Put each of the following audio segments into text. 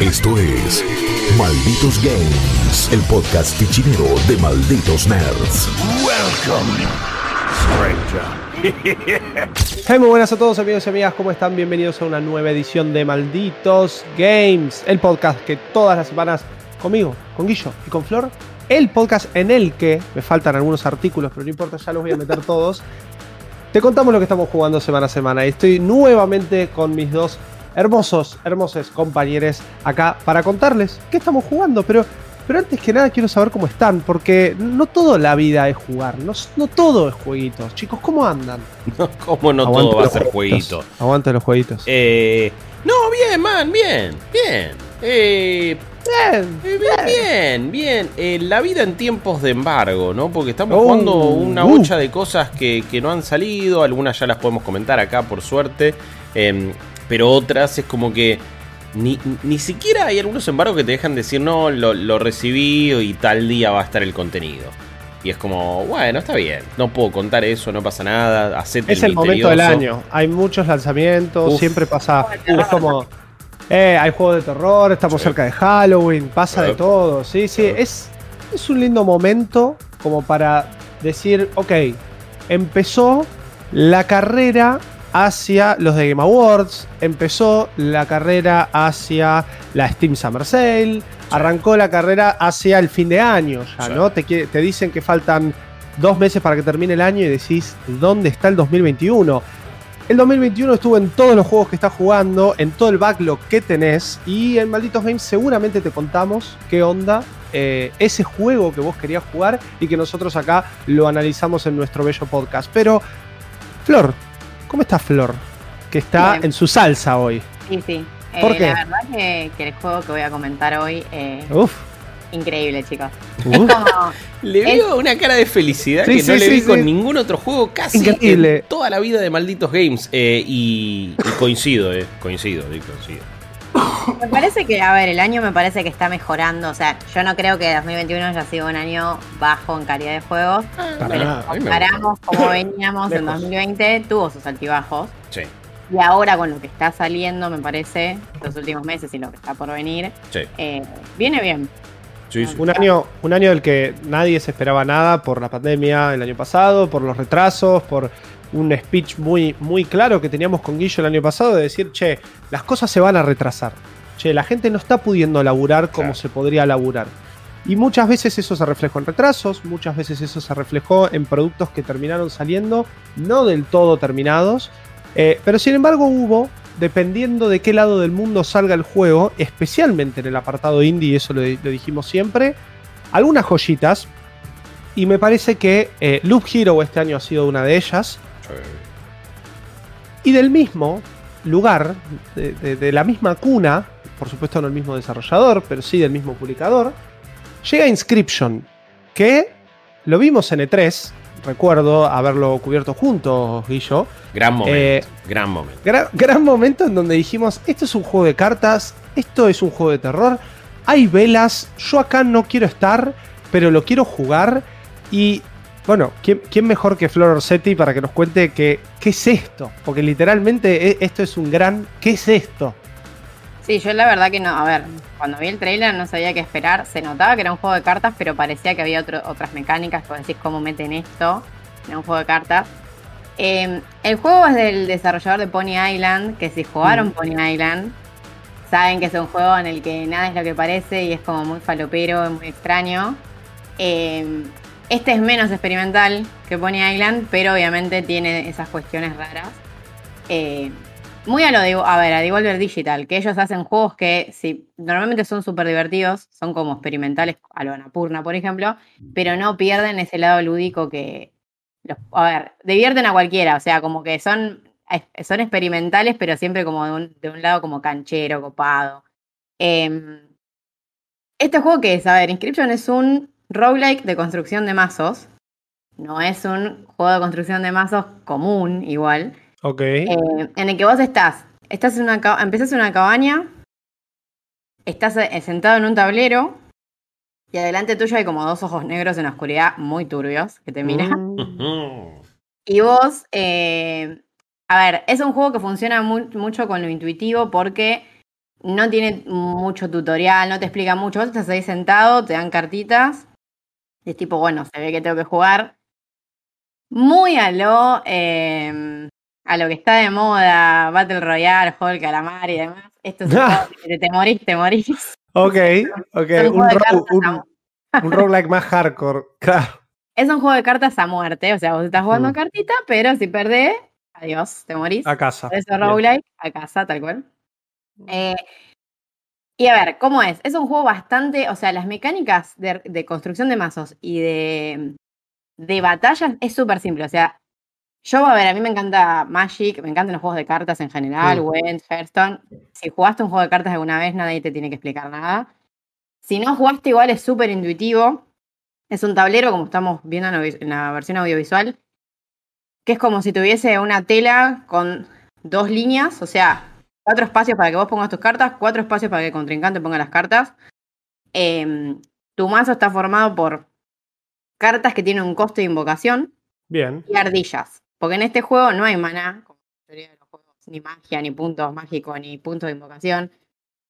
Esto es Malditos Games, el podcast fichinero de Malditos Nerds. Welcome, Hey, muy buenas a todos amigos y amigas, ¿cómo están? Bienvenidos a una nueva edición de Malditos Games, el podcast que todas las semanas conmigo, con Guillo y con Flor, el podcast en el que me faltan algunos artículos, pero no importa, ya los voy a meter todos. Te contamos lo que estamos jugando semana a semana y estoy nuevamente con mis dos hermosos, hermosos compañeros acá para contarles qué estamos jugando, pero, pero antes que nada quiero saber cómo están, porque no toda la vida es jugar, no, no todo es jueguitos. Chicos, ¿cómo andan? No, ¿Cómo no Aguante todo va a ser jueguitos. jueguito? Aguante los jueguitos. Eh, no, bien, man, bien, bien. Eh, bien, eh, bien, bien. Eh, la vida en tiempos de embargo, ¿no? Porque estamos Oh, jugando una uh. bocha de cosas que, que no han salido. Algunas ya las podemos comentar acá, por suerte. Em, pero otras es como que ni, ni siquiera hay algunos embargos que te dejan decir, no, lo, lo recibí y tal día va a estar el contenido. Y es como, bueno, está bien. No puedo contar eso, no pasa nada. Hacete Es el momento del año. Hay muchos lanzamientos, Uf. siempre pasa. Es como. Eh, hay juegos de terror, estamos Sí. cerca de Halloween, pasa de Sí. todo. Sí, sí. Sí. Es, es un lindo momento como para decir, ok, empezó la carrera hacia los de Game Awards, empezó la carrera hacia la Steam Summer Sale, arrancó la carrera hacia el fin de año ya, Sí. ¿no? Te, te dicen que faltan dos meses para que termine el año y decís, ¿dónde está el 2021? El 2021 estuvo en todos los juegos que estás jugando, en todo el backlog que tenés y en Malditos Games seguramente te contamos qué onda eh, ese juego que vos querías jugar y que nosotros acá lo analizamos en nuestro bello podcast. Pero, Flor, ¿cómo está Flor? Que está Bien. en su salsa hoy. Sí, sí. ¿Por Eh, qué? La verdad que, que el juego que voy a comentar hoy, eh, Uf. Increíble, chicos. Es como, Le veo una cara de felicidad Sí, que sí, no le sí, vi con ningún otro juego casi Increíble. en toda la vida de malditos games. Eh, y, y coincido, eh, coincido, coincido. me parece que, a ver, el año me parece que está mejorando. O sea, yo no creo que 2021 haya sido un año bajo en calidad de juegos. Para Pero nada, si comparamos cómo veníamos en Lejos. 2020, tuvo sus altibajos. Sí, Y ahora con lo que está saliendo, me parece, los últimos meses y lo que está por venir, sí. eh, viene bien. Sí. Un año, un año del que nadie se esperaba nada por la pandemia el año pasado, por los retrasos, por un speech muy, muy claro que teníamos con Guillo el año pasado de decir, che, las cosas se van a retrasar. Che, la gente no está pudiendo laburar como Claro. se podría laburar. Y muchas veces eso se reflejó en retrasos, muchas veces eso se reflejó en productos que terminaron saliendo no del todo terminados. eh, pero sin embargo hubo, dependiendo de qué lado del mundo salga el juego, especialmente en el apartado indie, y eso lo, lo dijimos siempre, algunas joyitas. Y me parece que eh, Loop Hero este año ha sido una de ellas. Y del mismo lugar, de, de- de la misma cuna, por supuesto no el mismo desarrollador, pero sí del mismo publicador, llega Inscription, que lo vimos en E3, recuerdo haberlo cubierto juntos, Guillo. Gran momento, Eh, gran momento. Gran, gran momento en donde dijimos, esto es un juego de cartas, esto es un juego de terror, hay velas, yo acá no quiero estar, pero lo quiero jugar. Y bueno, ¿quién, quién mejor que Flor Orsetti para que nos cuente que, qué es esto? Porque literalmente e- esto es un gran, ¿qué es esto? Sí, yo la verdad que no, a ver, cuando vi el trailer no sabía qué esperar, se notaba que era un juego de cartas, pero parecía que había otro- otras mecánicas, como decís, cómo meten esto en un juego de cartas. Eh, el juego es del desarrollador de Pony Island, que si jugaron Mm. Pony Island, saben que es un juego en el que nada es lo que parece y es como muy falopero, es muy extraño. Eh, este es menos experimental que Pony Island, pero obviamente tiene esas cuestiones raras. Eh, muy a lo de, a ver, a Devolver Digital, que ellos hacen juegos que si normalmente son súper divertidos, son como experimentales, a lo Anapurna, por ejemplo, pero no pierden ese lado lúdico que, los- a ver, divierten a cualquiera, o sea, como que son, son experimentales, pero siempre como de un, de un lado como canchero, copado. Em, este juego que es, a ver, Inscription es un roguelike de construcción de mazos, no es un juego de construcción de mazos común igual. Ok. Eh, en el que vos estás, estás en una, empezás en una cabaña, estás eh, sentado en un tablero y adelante tuyo hay como dos ojos negros en la oscuridad muy turbios que te miran. Mm. Y vos eh, A ver, es un juego que funciona mucho con lo intuitivo porque no tiene mucho tutorial, no te explica mucho. Vos estás ahí sentado, te dan cartitas. Y es tipo, bueno, se ve que tengo que jugar. Muy a lo, em, a lo que está de moda, Battle Royale, del Calamar y demás. Esto es un que te morís, te morís. Ok, ok. Un, un, roguelike más hardcore, claro. Es un juego de cartas a muerte, o sea, vos estás jugando mm. cartita, pero si perdés, adiós, te morís. A casa. Eso roguelike, a casa, tal cual. Eh, y a ver, ¿cómo es? Es un juego bastante, o sea, las mecánicas de, construcción de mazos y de, de batallas es súper simple. O sea, yo, a ver, a mí me encanta Magic, me encantan los juegos de cartas en general, Went, Hearthstone. Si jugaste un juego de cartas alguna vez, nadie te tiene que explicar nada. Si no jugaste, igual es súper intuitivo. Es un tablero, como estamos viendo en la versión audiovisual, que es como si tuviese una tela con dos líneas, o sea, cuatro espacios para que vos pongas tus cartas, cuatro espacios para que el contrincante ponga las cartas. Em, tu mazo está formado por cartas que tienen un coste de invocación. Bien. Y ardillas. Porque en este juego no hay maná, como la mayoría de los juegos, ni magia, ni puntos mágicos, ni puntos de invocación.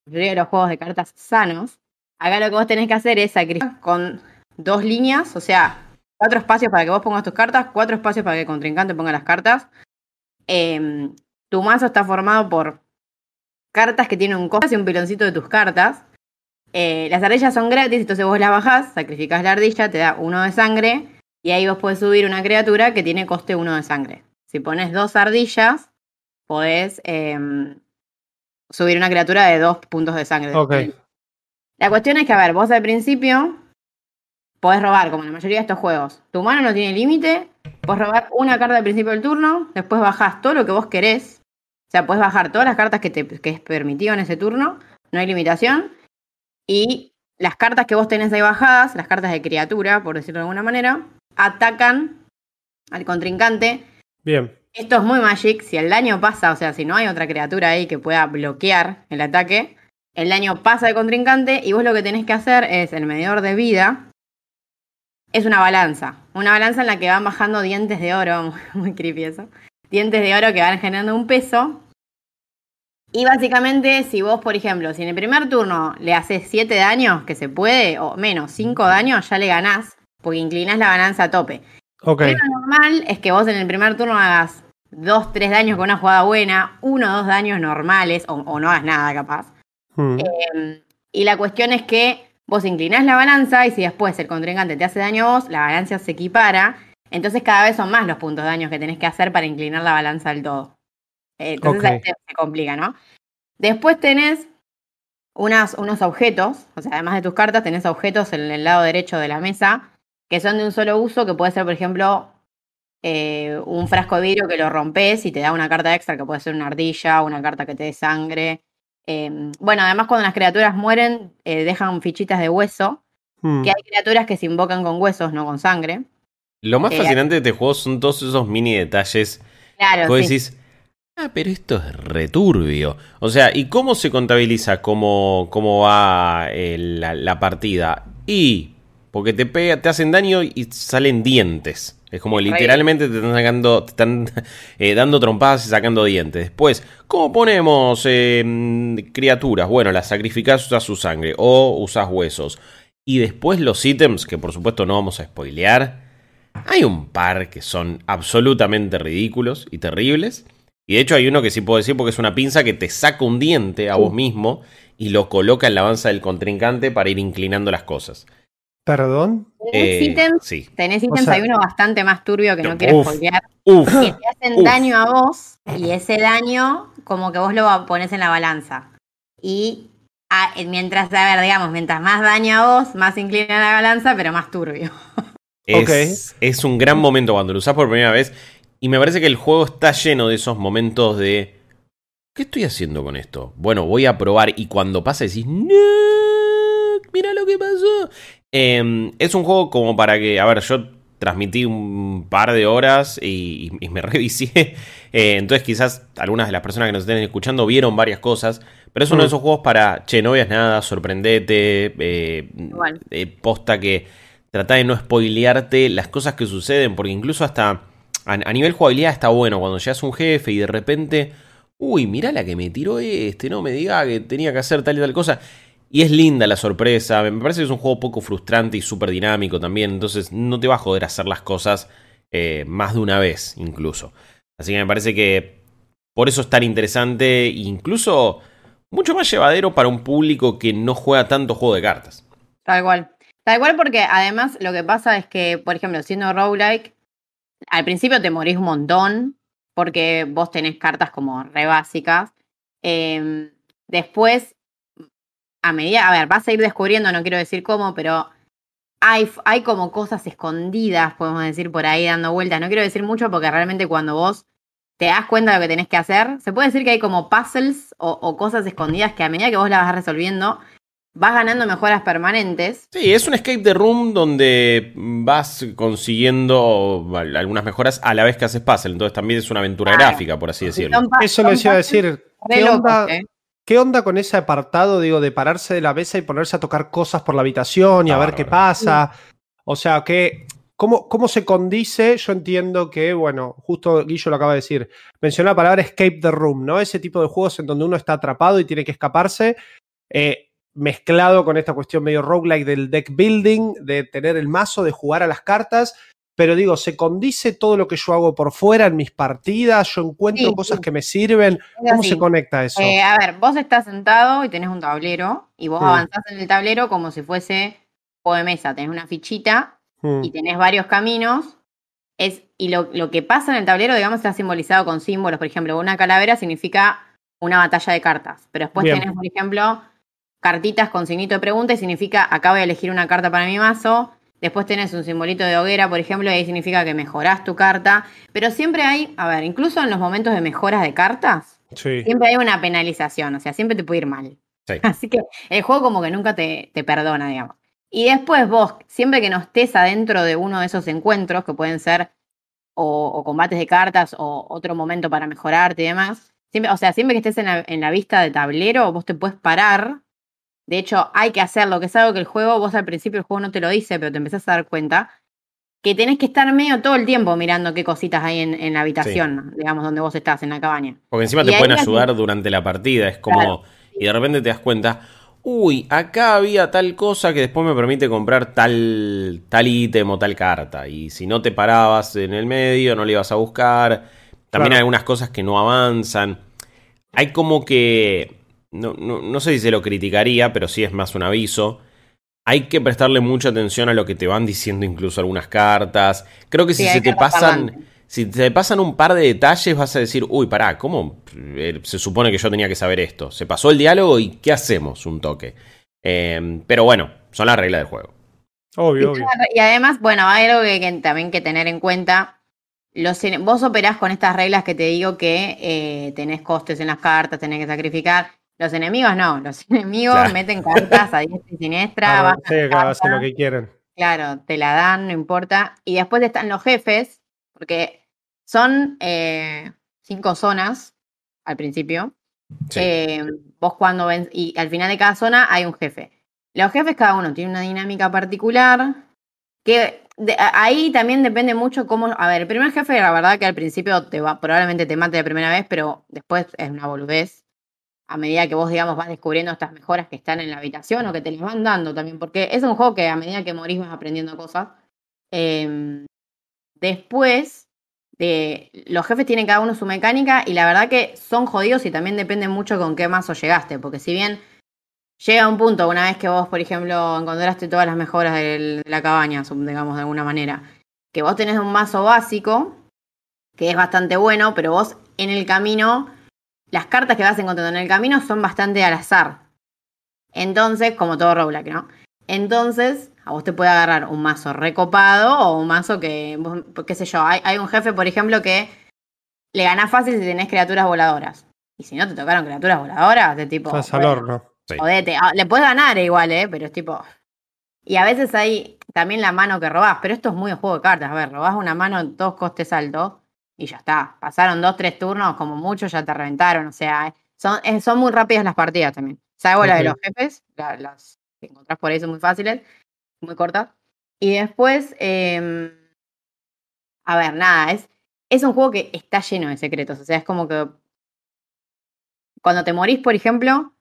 La mayoría de los juegos de cartas sanos. Acá lo que vos tenés que hacer es sacrificar con dos líneas, o sea, cuatro espacios para que vos pongas tus cartas, cuatro espacios para que el contrincante ponga las cartas. Em, tu mazo está formado por cartas que tienen un coste y un piloncito de tus cartas. Eh, las ardillas son gratis, entonces vos las bajás, sacrificás la ardilla, te da uno de sangre y ahí vos podés subir una criatura que tiene coste uno de sangre. Si pones dos ardillas, podés em, subir una criatura de dos puntos de sangre. La cuestión es que, a ver, vos al principio podés robar, como en la mayoría de estos juegos. Tu mano no tiene límite, podés robar una carta al principio del turno, después bajás todo lo que vos querés o sea, puedes bajar todas las cartas que, te, que es permitido en ese turno, no hay limitación. Y las cartas que vos tenés ahí bajadas, las cartas de criatura, por decirlo de alguna manera, atacan al contrincante. Bien. Esto es muy Magic. Si el daño pasa, o sea, si no hay otra criatura ahí que pueda bloquear el ataque, el daño pasa al contrincante y vos lo que tenés que hacer es el medidor de vida. Es una balanza. Una balanza en la que van bajando dientes de oro. Muy creepy eso dientes de oro que van generando un peso. Y básicamente, si vos, por ejemplo, si en el primer turno le haces 7 daños, que se puede, o menos 5 daños, ya le ganás, porque inclinás la balanza a tope. Okay. Lo normal es que vos en el primer turno hagas 2, 3 daños con una jugada buena, 1 o 2 daños normales, o, no hagas nada capaz. Hmm. Em, y la cuestión es que vos inclinás la balanza y si después el contrincante te hace daño a vos, la balanza se equipara entonces cada vez son más los puntos de daño que tenés que hacer para inclinar la balanza del todo. Eh, entonces ahí se, complica, ¿no? Después tenés unas, unos objetos, o sea, además de tus cartas, tenés objetos en el lado derecho de la mesa que son de un solo uso, que puede ser, por ejemplo, eh, un frasco de vidrio que lo rompes y te da una carta extra, que puede ser una ardilla, una carta que te dé sangre. Em, bueno, además cuando las criaturas mueren, eh, dejan fichitas de hueso, hmm. que hay criaturas que se invocan con huesos, no con sangre. Lo más fascinante de este juego son todos esos mini detalles. Claro. Que decís, ah, pero esto es returbio. O sea, ¿y cómo se contabiliza cómo, cómo va eh, la, partida? Y. Porque te, pega, te hacen daño y salen dientes. Es como literalmente te están sacando, te están eh, dando trompadas y sacando dientes. Después, ¿cómo ponemos em, criaturas? Bueno, las sacrificás, usas su sangre o usas huesos. Y después los ítems, que por supuesto no vamos a spoilear hay un par que son absolutamente ridículos y terribles. Y de hecho hay uno que sí puedo decir porque es una pinza que te saca un diente a vos mismo y lo coloca en la avanza del contrincante para ir inclinando las cosas. ¿Perdón? ¿Tenés eh, ítems? Sí. Tenés ítems, hay uno bastante más turbio que no quieres spoilear. Que te hacen daño a vos y ese daño como que vos lo pones en la balanza. Y mientras, a ver, digamos, mientras más daño a vos, más inclina la balanza, pero más turbio. Es, es un gran momento cuando lo usas por primera vez. Y me parece que el juego está lleno de esos momentos de. ¿Qué estoy haciendo con esto? Bueno, voy a probar. Y cuando pasa decís. ¡No! Mira lo que pasó. Em, es un juego como para que. A ver, yo transmití un par de horas y, me revicié. Eh, entonces, quizás algunas de las personas que nos estén escuchando vieron varias cosas. Pero es uno de mm. esos juegos para. Che, no veas nada, sorprendete. Eh, eh, posta que trata de no spoilearte las cosas que suceden, porque incluso hasta a, nivel jugabilidad está bueno cuando llegas a un jefe y de repente, uy, mirá la que me tiró este, no me diga que tenía que hacer tal y tal cosa. Y es linda la sorpresa, me parece que es un juego poco frustrante y súper dinámico también, entonces no te va a joder hacer las cosas eh, más de una vez incluso. Así que me parece que por eso es tan interesante e incluso mucho más llevadero para un público que no juega tanto juego de cartas. Tal cual. Tal cual porque además lo que pasa es que, por ejemplo, siendo roguelike, al principio te morís un montón porque vos tenés cartas como re básicas. Em, después, a medida, a ver, vas a ir descubriendo, no quiero decir cómo, pero hay, hay como cosas escondidas, podemos decir, por ahí dando vueltas. No quiero decir mucho porque realmente cuando vos te das cuenta de lo que tenés que hacer, se puede decir que hay como puzzles o, o cosas escondidas que a medida que vos las vas resolviendo, vas ganando mejoras permanentes. Sí, es un escape de room donde vas consiguiendo algunas mejoras a la vez que haces puzzle. Entonces también es una aventura gráfica, por así decirlo. Eso le decía decir. ¿Qué onda, ¿eh? ¿Qué onda con ese apartado, digo, de pararse de la mesa y ponerse a tocar cosas por la habitación y a ver qué pasa? O sea, que ¿Cómo, ¿Cómo, se condice? Yo entiendo que, bueno, justo Guillo lo acaba de decir, mencionó la palabra escape the room, ¿no? Ese tipo de juegos en donde uno está atrapado y tiene que escaparse. Eh, mezclado con esta cuestión medio roguelike del deck building, de tener el mazo, de jugar a las cartas. Pero digo, ¿se condice todo lo que yo hago por fuera en mis partidas? ¿Yo encuentro cosas que me sirven? ¿Cómo se conecta eso? Eh, a ver, vos estás sentado y tenés un tablero y vos avanzás en el tablero como si fuese juego de mesa. Tenés una fichita y tenés varios caminos. Es, y lo, lo, que pasa en el tablero, digamos, está simbolizado con símbolos. Por ejemplo, una calavera significa una batalla de cartas. Pero después tenés, por ejemplo, cartitas con signito de pregunta y significa acá voy a elegir una carta para mi mazo. Después tenés un simbolito de hoguera, por ejemplo, y ahí significa que mejorás tu carta. Pero siempre hay, a ver, incluso en los momentos de mejoras de cartas, siempre hay una penalización, o sea, siempre te puede ir mal. Así que el juego como que nunca te, te perdona, digamos. Y después vos, siempre que no estés adentro de uno de esos encuentros, que pueden ser o, combates de cartas o otro momento para mejorarte y demás, siempre, o sea, siempre que estés en la, en la vista de tablero, vos te puedes parar de hecho, hay que hacerlo, que es algo que el juego, vos al principio el juego no te lo dice, pero te empezás a dar cuenta, que tenés que estar medio todo el tiempo mirando qué cositas hay en, la habitación, digamos, donde vos estás, en la cabaña. Porque encima te pueden ayudar durante la partida, es como... Y de repente te das cuenta, uy, acá había tal cosa que después me permite comprar tal, tal ítem o tal carta. Y si no te parabas en el medio, no le ibas a buscar. También hay algunas cosas que no avanzan. Hay como que no, no, sé si se lo criticaría, pero sí es más un aviso. Hay que prestarle mucha atención a lo que te van diciendo incluso algunas cartas. Creo que si se te pasan... Si te pasan un par de detalles vas a decir, uy, pará, ¿cómo eh, se supone que yo tenía que saber esto? Se pasó el diálogo y ¿qué hacemos? Un toque. Em, pero bueno, son las reglas del juego. Obvio, obvio. Y además, bueno, hay algo que, también que tener en cuenta. Los, vos operás con estas reglas que te digo que eh, tenés costes en las cartas, tenés que sacrificar. Los enemigos no, los enemigos meten cartas a diestra y siniestra. Ah, sí, hacen lo que quieren. Claro, te la dan, no importa. Y después están los jefes, porque son eh, cinco zonas al principio. Eh, vos cuando ven, y al final de cada zona hay un jefe. Los jefes cada uno tiene una dinámica particular, que ahí también depende mucho cómo, a ver, el primer jefe la verdad que al principio te va, probablemente te mate de primera vez, pero después es una boludez a medida que vos, digamos, vas descubriendo estas mejoras que están en la habitación o que te les van dando también, porque es un juego que a medida que morís vas aprendiendo cosas. Em, después, de, los jefes tienen cada uno su mecánica y la verdad que son jodidos y también depende mucho con qué mazo llegaste, porque si bien llega un punto, una vez que vos, por ejemplo, encontraste todas las mejoras de la cabaña, digamos de alguna manera, que vos tenés un mazo básico, que es bastante bueno, pero vos en el camino las cartas que vas encontrando en el camino son bastante al azar. Entonces, como todo roguelike, ¿no? Entonces, a vos te puede agarrar un mazo recopado o un mazo que, qué sé yo, hay, un jefe, por ejemplo, que le gana fácil si tenés criaturas voladoras. Y si no te tocaron criaturas voladoras, de tipo... Estás al horno. Ah, le puedes ganar igual, ¿eh? Pero es tipo... Y a veces hay también la mano que robás, pero esto es muy de juego de cartas. A ver, robás una mano en dos costes altos y ya está. Pasaron dos, tres turnos, como mucho, ya te reventaron. O sea, son, son muy rápidas las partidas también. Salvo la de los jefes, las que encontrás por ahí son muy fáciles, muy cortas. Y después, em, a ver, nada, es. es un juego que está lleno de secretos. O sea, es como que cuando te morís, por ejemplo,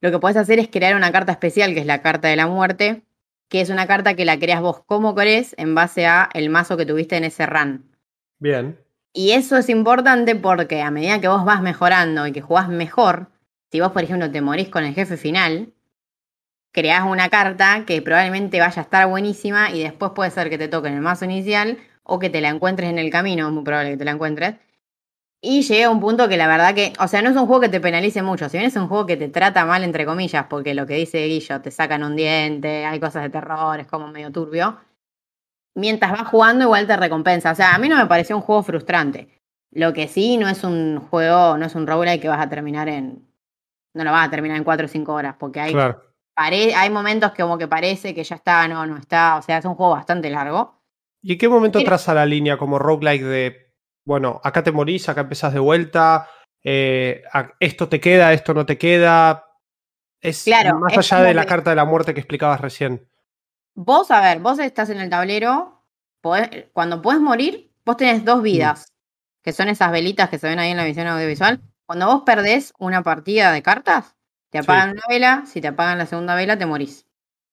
lo que podés hacer es crear una carta especial, que es la carta de la muerte, que es una carta que la creas vos como querés en base a el mazo que tuviste en ese run. Bien. Y eso es importante porque a medida que vos vas mejorando y que jugás mejor, si vos, por ejemplo, te morís con el jefe final, creás una carta que probablemente vaya a estar buenísima y después puede ser que te toque en el mazo inicial o que te la encuentres en el camino, muy probable que te la encuentres. Y llega un punto que la verdad que, o sea, no es un juego que te penalice mucho, si bien es un juego que te trata mal, entre comillas, porque lo que dice Guillo, te sacan un diente, hay cosas de terror, es como medio turbio. Mientras vas jugando, igual te recompensa. O sea, a mí no me pareció un juego frustrante. Lo que sí, no es un juego, no es un roguelike que vas a terminar en. No lo vas a terminar en 4 o 5 horas, porque hay Claro. Pare- hay momentos que como que parece que ya está, no, no está. O sea, es un juego bastante largo. ¿Y en qué momento traza la línea como roguelike de, bueno, acá te morís, acá empezás de vuelta, eh, esto te queda, esto no te queda? Es Claro, más allá de la que- carta de la muerte que explicabas recién. Vos, a ver, vos estás en el tablero. podés- cuando podés morir, vos tenés dos vidas, que son esas velitas que se ven ahí en la visión audiovisual. Cuando vos perdés una partida de cartas, te apagan una vela. Si te apagan la segunda vela, te morís.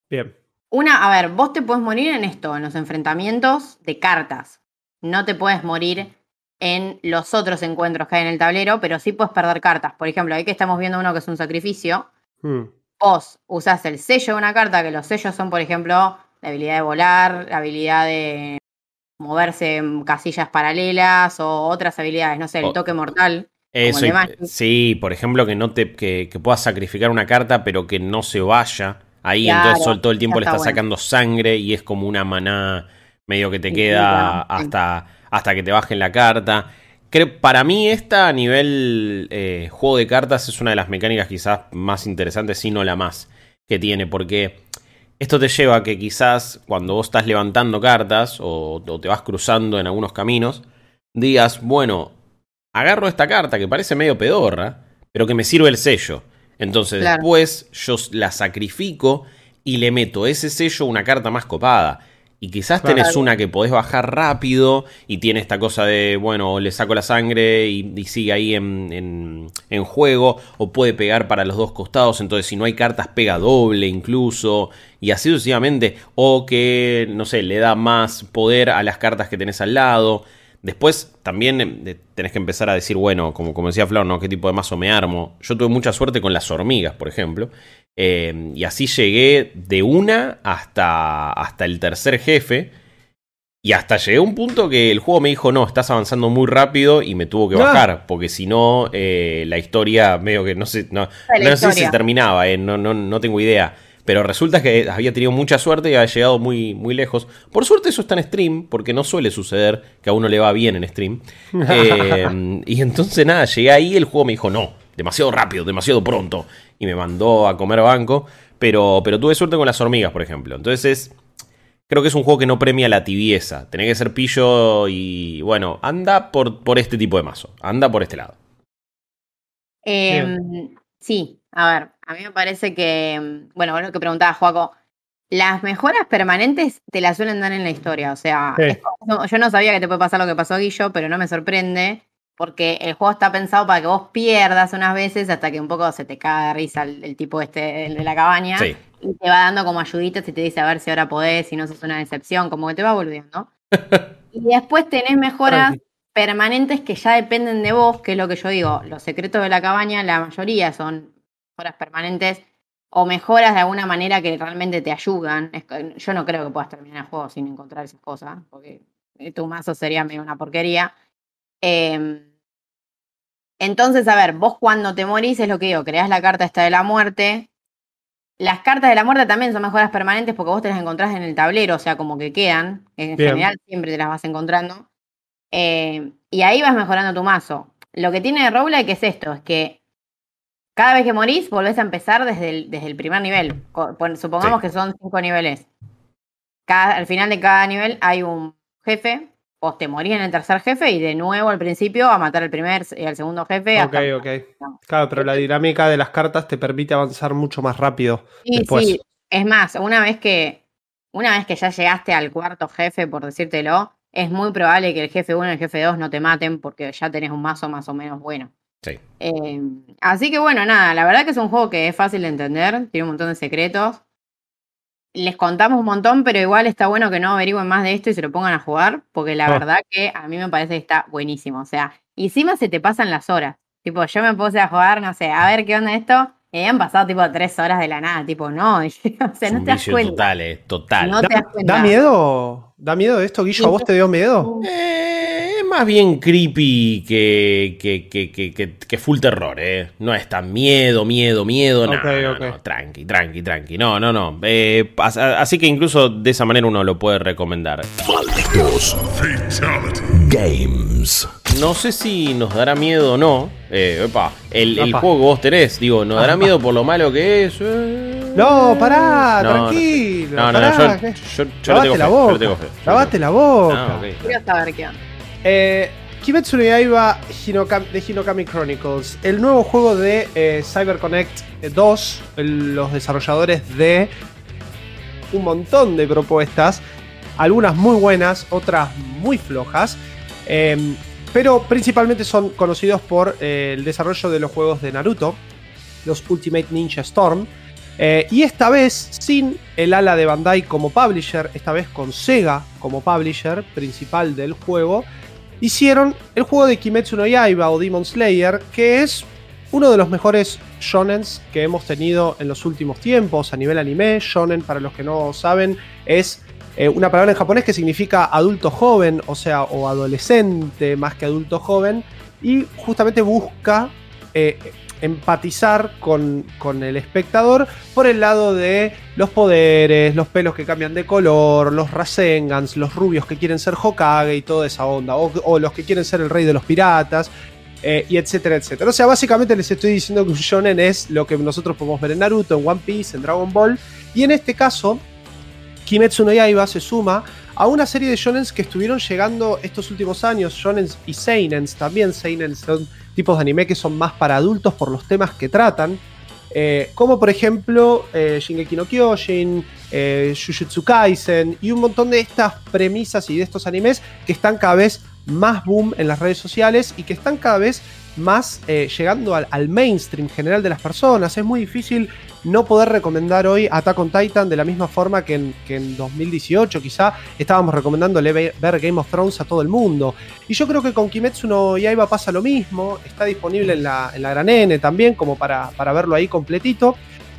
Bien. Una, a ver, vos te puedes morir en esto, en los enfrentamientos de cartas. No te puedes morir en los otros encuentros que hay en el tablero, pero sí puedes perder cartas. Por ejemplo, ahí que estamos viendo uno que es un sacrificio. Mm. Vos usás el sello de una carta, que los sellos son, por ejemplo, la habilidad de volar, la habilidad de moverse en casillas paralelas o otras habilidades, no sé, el toque mortal. Eso, y- sí, por ejemplo, que no te que, que puedas sacrificar una carta, pero que no se vaya ahí, Claro, entonces todo el tiempo le está bueno. sacando sangre y es como una maná medio que te Sí, queda sí. hasta, hasta que te bajen la carta. Creo, para mí esta a nivel eh, juego de cartas es una de las mecánicas quizás más interesantes, si no la más, que tiene, porque esto te lleva a que quizás cuando vos estás levantando cartas o, o te vas cruzando en algunos caminos, digas, bueno, agarro esta carta que parece medio pedorra, pero que me sirve el sello. Entonces Claro. después yo la sacrifico y le meto ese sello a una carta más copada. Y quizás Claro. tenés una que podés bajar rápido y tiene esta cosa de, bueno, le saco la sangre y, y sigue ahí en, en- en juego, o puede pegar para los dos costados, entonces si no hay cartas pega doble incluso, y así sucesivamente, o que, no sé, le da más poder a las cartas que tenés al lado. Después también eh, tenés que empezar a decir, bueno, como, como decía Flor, ¿no? ¿Qué tipo de mazo me armo? Yo tuve mucha suerte con las hormigas, por ejemplo. eh, y así llegué de una hasta, hasta el tercer jefe. Y hasta llegué a un punto que el juego me dijo, no, estás avanzando muy rápido y me tuvo que Ah. bajar. Porque si no, eh, la historia medio que no sé, no, no sé si terminaba, eh, no, no, no tengo idea. Pero resulta que había tenido mucha suerte y había llegado muy, muy lejos. Por suerte eso está en stream, porque no suele suceder que a uno le va bien en stream. Eh, y entonces nada, llegué ahí y el juego me dijo, no, demasiado rápido, demasiado pronto. Y me mandó a comer banco. Pero, pero tuve suerte con las hormigas, por ejemplo. Entonces, creo que es un juego que no premia la tibieza. Tenés que ser pillo y, bueno, anda por, por este tipo de mazo. Anda por este lado. Em, sí, a ver, a mí me parece que, bueno, lo que preguntaba Joaco, las mejoras permanentes te las suelen dar en la historia, o sea, Sí. es como- yo no sabía que te puede pasar lo que pasó a Guillo, pero no me sorprende, porque el juego está pensado para que vos pierdas unas veces hasta que un poco se te cae de risa el, el tipo este, el de la cabaña, Sí. y te va dando como ayuditas y te dice a ver si ahora podés, si no sos una decepción, como que te va volviendo. y después tenés mejoras permanentes que ya dependen de vos, que es lo que yo digo. Los secretos de la cabaña, la mayoría son mejoras permanentes o mejoras de alguna manera que realmente te ayudan. Es que yo no creo que puedas terminar el juego sin encontrar esas cosas, porque tu mazo sería medio una porquería. Eh, entonces, a ver, vos cuando te morís es lo que digo, creás la carta esta de la muerte. Las cartas de la muerte también son mejoras permanentes porque vos te las encontrás en el tablero, o sea, como que quedan. En Bien. general siempre te las vas encontrando. Eh, y ahí vas mejorando tu mazo. Lo que tiene de roguelike es esto, es que cada vez que morís volvés a empezar desde el, desde el primer nivel. Supongamos Sí. que son cinco niveles. Cada- al final de cada nivel hay un jefe, vos te morís en el tercer jefe y de nuevo al principio a matar al primer y al segundo jefe. Ok, hasta- ok. Claro, pero la dinámica de las cartas te permite avanzar mucho más rápido. Sí, después. sí. Es más, una vez que una vez que ya llegaste al cuarto jefe, por decírtelo, es muy probable que el jefe 1 y el jefe 2 no te maten porque ya tenés un mazo más o menos bueno. Sí. Eh, así que bueno, nada, la verdad que es un juego que es fácil de entender, tiene un montón de secretos. Les contamos un montón, pero igual está bueno que no averigüen más de esto y se lo pongan a jugar, porque la Ah. verdad que a mí me parece que está buenísimo. O sea, encima se te pasan las horas. Tipo, yo me puse a jugar, no sé, a ver qué onda esto, y habían pasado tipo tres horas de la nada, tipo, no, o sea, Es no un te das cuenta. total, eh, total. No te das ¿Da, cuenta. da miedo? ¿Da miedo esto, Guillo? ¿A vos te dio miedo? Eh, más bien creepy que, que, que, que, que- que full terror, ¿eh? No es tan miedo, miedo, miedo, no, Ok, no, ok. no, tranqui, tranqui, tranqui. No, no, no. Eh, as- así que incluso de esa manera uno lo puede recomendar. Malditos Games. No sé si nos dará miedo o no. Eh, epa, el, juego que vos tenés, digo, ¿nos dará miedo por lo malo que es? Eh, No, pará, No, tranquilo. No, no, pará, yo, yo, yo le Lavate tengo la fe, yo boca. le tengo fe, yo Lavate la boca. Ah, ok. Quiero saber qué onda. Eh, Kimetsu no Yaiba Hinokami- de Hinokami Chronicles, el nuevo juego de eh, CyberConnect 2, el- los desarrolladores de un montón de propuestas, algunas muy buenas, otras muy flojas, eh, pero principalmente son conocidos por eh, el desarrollo de los juegos de Naruto, los Ultimate Ninja Storm, eh, y esta vez sin el ala de Bandai como publisher, esta vez con Sega como publisher principal del juego, hicieron el juego de Kimetsu no Yaiba o Demon Slayer, que es uno de los mejores shonens que hemos tenido en los últimos tiempos a nivel anime. Shonen, para los que no saben, es eh, una palabra en japonés que significa adulto joven, o sea, o adolescente más que adulto joven, y justamente busca eh, empatizar con, con el espectador por el lado de los poderes, los pelos que cambian de color, los Rasengans, los rubios que quieren ser Hokage y toda esa onda, o, los que quieren ser el rey de los piratas, eh, y etcétera, etcétera. O sea, básicamente les estoy diciendo que un shonen es lo que nosotros podemos ver en Naruto, en One Piece, en Dragon Ball, y en este caso, Kimetsu no Yaiba se suma a una serie de shonens que estuvieron llegando estos últimos años, shonens y seinens también, seinens son tipos de anime que son más para adultos por los temas que tratan, eh, como por ejemplo eh, Shingeki no Kyojin, eh, Kaisen y un montón de estas premisas y de estos animes que están cada vez más boom en las redes sociales y que están cada vez más eh, llegando al, mainstream general de las personas. Es muy difícil no poder recomendar hoy Attack on Titan de la misma forma que en, que en 2018 quizá estábamos recomendándole ver, ver Game of Thrones a todo el mundo. Y yo creo que con Kimetsu no Yaiba pasa lo mismo, está disponible en la, en la Gran N también como para, para verlo ahí completito.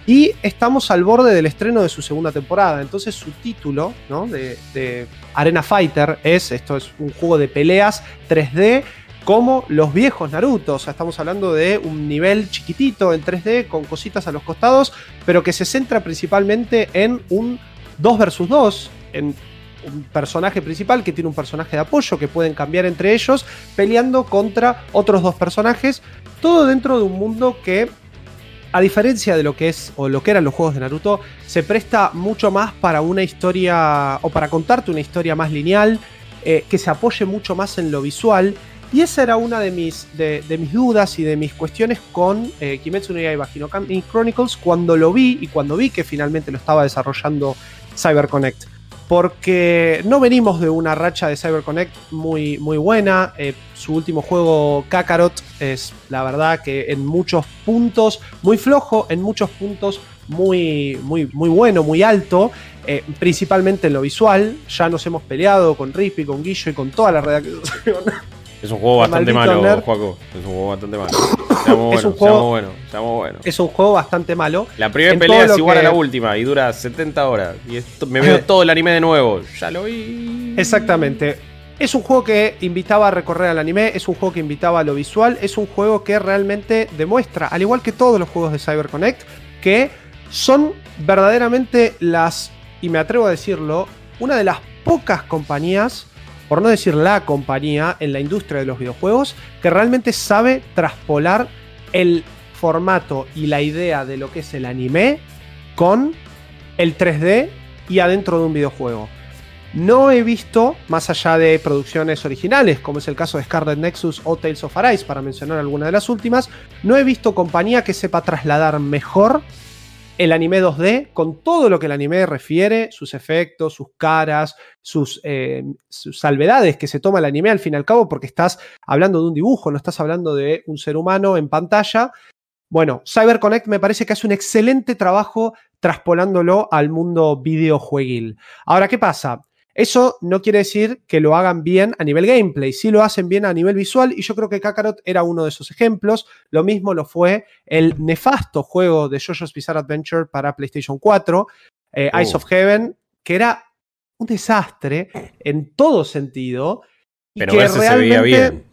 Y estamos al borde del estreno de su segunda temporada. Entonces su título de Arena Fighter es, esto es un juego de peleas 3D como los viejos Naruto. O sea, estamos hablando de un nivel chiquitito en 3D con cositas a los costados, pero que se centra principalmente en un 2 versus 2, en un personaje principal que tiene un personaje de apoyo que pueden cambiar entre ellos, peleando contra otros dos personajes, todo dentro de un mundo que a diferencia de lo que es o lo que eran los juegos de Naruto, se presta mucho más para una historia o para contarte una historia más lineal, eh, que se apoye mucho más en lo visual. Y esa era una de mis, de, mis dudas y de mis cuestiones con eh, Kimetsu no Yaiba Hinokami Chronicles cuando lo vi y cuando vi que finalmente lo estaba desarrollando CyberConnect. Porque no venimos de una racha de CyberConnect muy, muy buena. Eh, su último juego, Kakarot, es la verdad que en muchos puntos muy flojo, en muchos puntos muy, muy, muy bueno, muy alto. eh, principalmente en lo visual. Ya nos hemos peleado con Rippy, con Guillo y con toda la redacción. Es un juego bastante malo, nerd. Juaco. Es un juego bastante malo. Seamos buenos, juego- seamos buenos, seamos buenos. es un juego bastante malo. La primera pelea es igual que- a la última y dura 70 horas. Y esto, me veo todo el anime de nuevo. Ya lo vi. Exactamente. Es un juego que invitaba a recorrer al anime, es un juego que invitaba a lo visual, es un juego que realmente demuestra, al igual que todos los juegos de CyberConnect, que son verdaderamente las, y me atrevo a decirlo, una de las pocas compañías, por no decir la compañía en la industria de los videojuegos, que realmente sabe traspolar el formato y la idea de lo que es el anime con el 3D y adentro de un videojuego. No he visto, más allá de producciones originales, como es el caso de Scarlet Nexus o Tales of Arise, para mencionar alguna de las últimas, no he visto compañía que sepa trasladar mejor el anime 2D, con todo lo que el anime refiere, sus efectos, sus caras, sus, eh, sus, salvedades que se toma el anime al fin y al cabo, porque estás hablando de un dibujo, no estás hablando de un ser humano en pantalla. Bueno, CyberConnect me parece que hace un excelente trabajo traspolándolo al mundo videojueguil. Ahora, ¿qué pasa? Eso no quiere decir que lo hagan bien a nivel gameplay, sí lo hacen bien a nivel visual y yo creo que Kakarot era uno de esos ejemplos. Lo mismo lo fue el nefasto juego de JoJo's Bizarre Adventure para PlayStation 4, eh, Eyes Oh. of Heaven, que era un desastre en todo sentido. y Pero que ese se veía realmente- bien.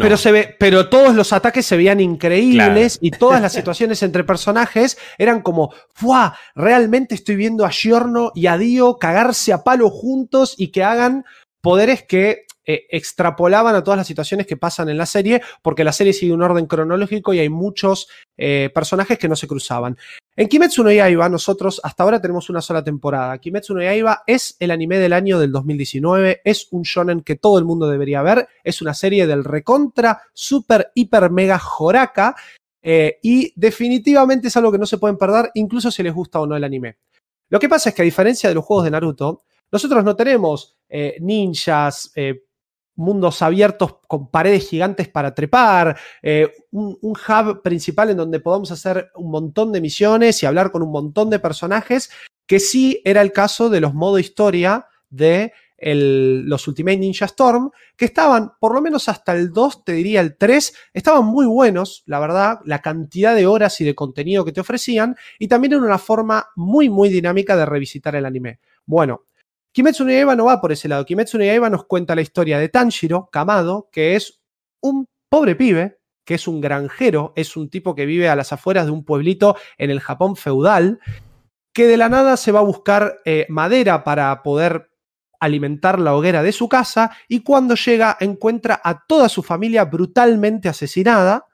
Pero, se ve, pero todos los ataques se veían increíbles y todas las situaciones entre personajes eran como, ¡fuah! Realmente estoy viendo a Giorno y a Dio cagarse a palo juntos y que hagan poderes que eh, extrapolaban a todas las situaciones que pasan en la serie, porque la serie sigue un orden cronológico y hay muchos eh, personajes que no se cruzaban. En Kimetsu no Yaiba nosotros hasta ahora tenemos una sola temporada. Kimetsu no Yaiba es el anime del año del 2019, es un shonen que todo el mundo debería ver, es una serie del recontra, super, hiper, mega joraka eh, y definitivamente es algo que no se pueden perder, incluso si les gusta o no el anime. Lo que pasa es que a diferencia de los juegos de Naruto, nosotros no tenemos ninjas, mundos abiertos con paredes gigantes para trepar, eh, un, hub principal en donde podamos hacer un montón de misiones y hablar con un montón de personajes, que sí era el caso de los modo historia de los Ultimate Ninja Storm, que estaban, por lo menos hasta el 2, te diría el 3, estaban muy buenos, la verdad, la cantidad de horas y de contenido que te ofrecían, y también era una forma muy, muy dinámica de revisitar el anime. Bueno, Kimetsu no Yaiba no va por ese lado. Kimetsu no Yaiba nos cuenta la historia de Tanjiro Kamado, que es un pobre pibe, que es un granjero, es un tipo que vive a las afueras de un pueblito en el Japón feudal, que de la nada se va a buscar eh, madera para poder alimentar la hoguera de su casa y cuando llega encuentra a toda su familia brutalmente asesinada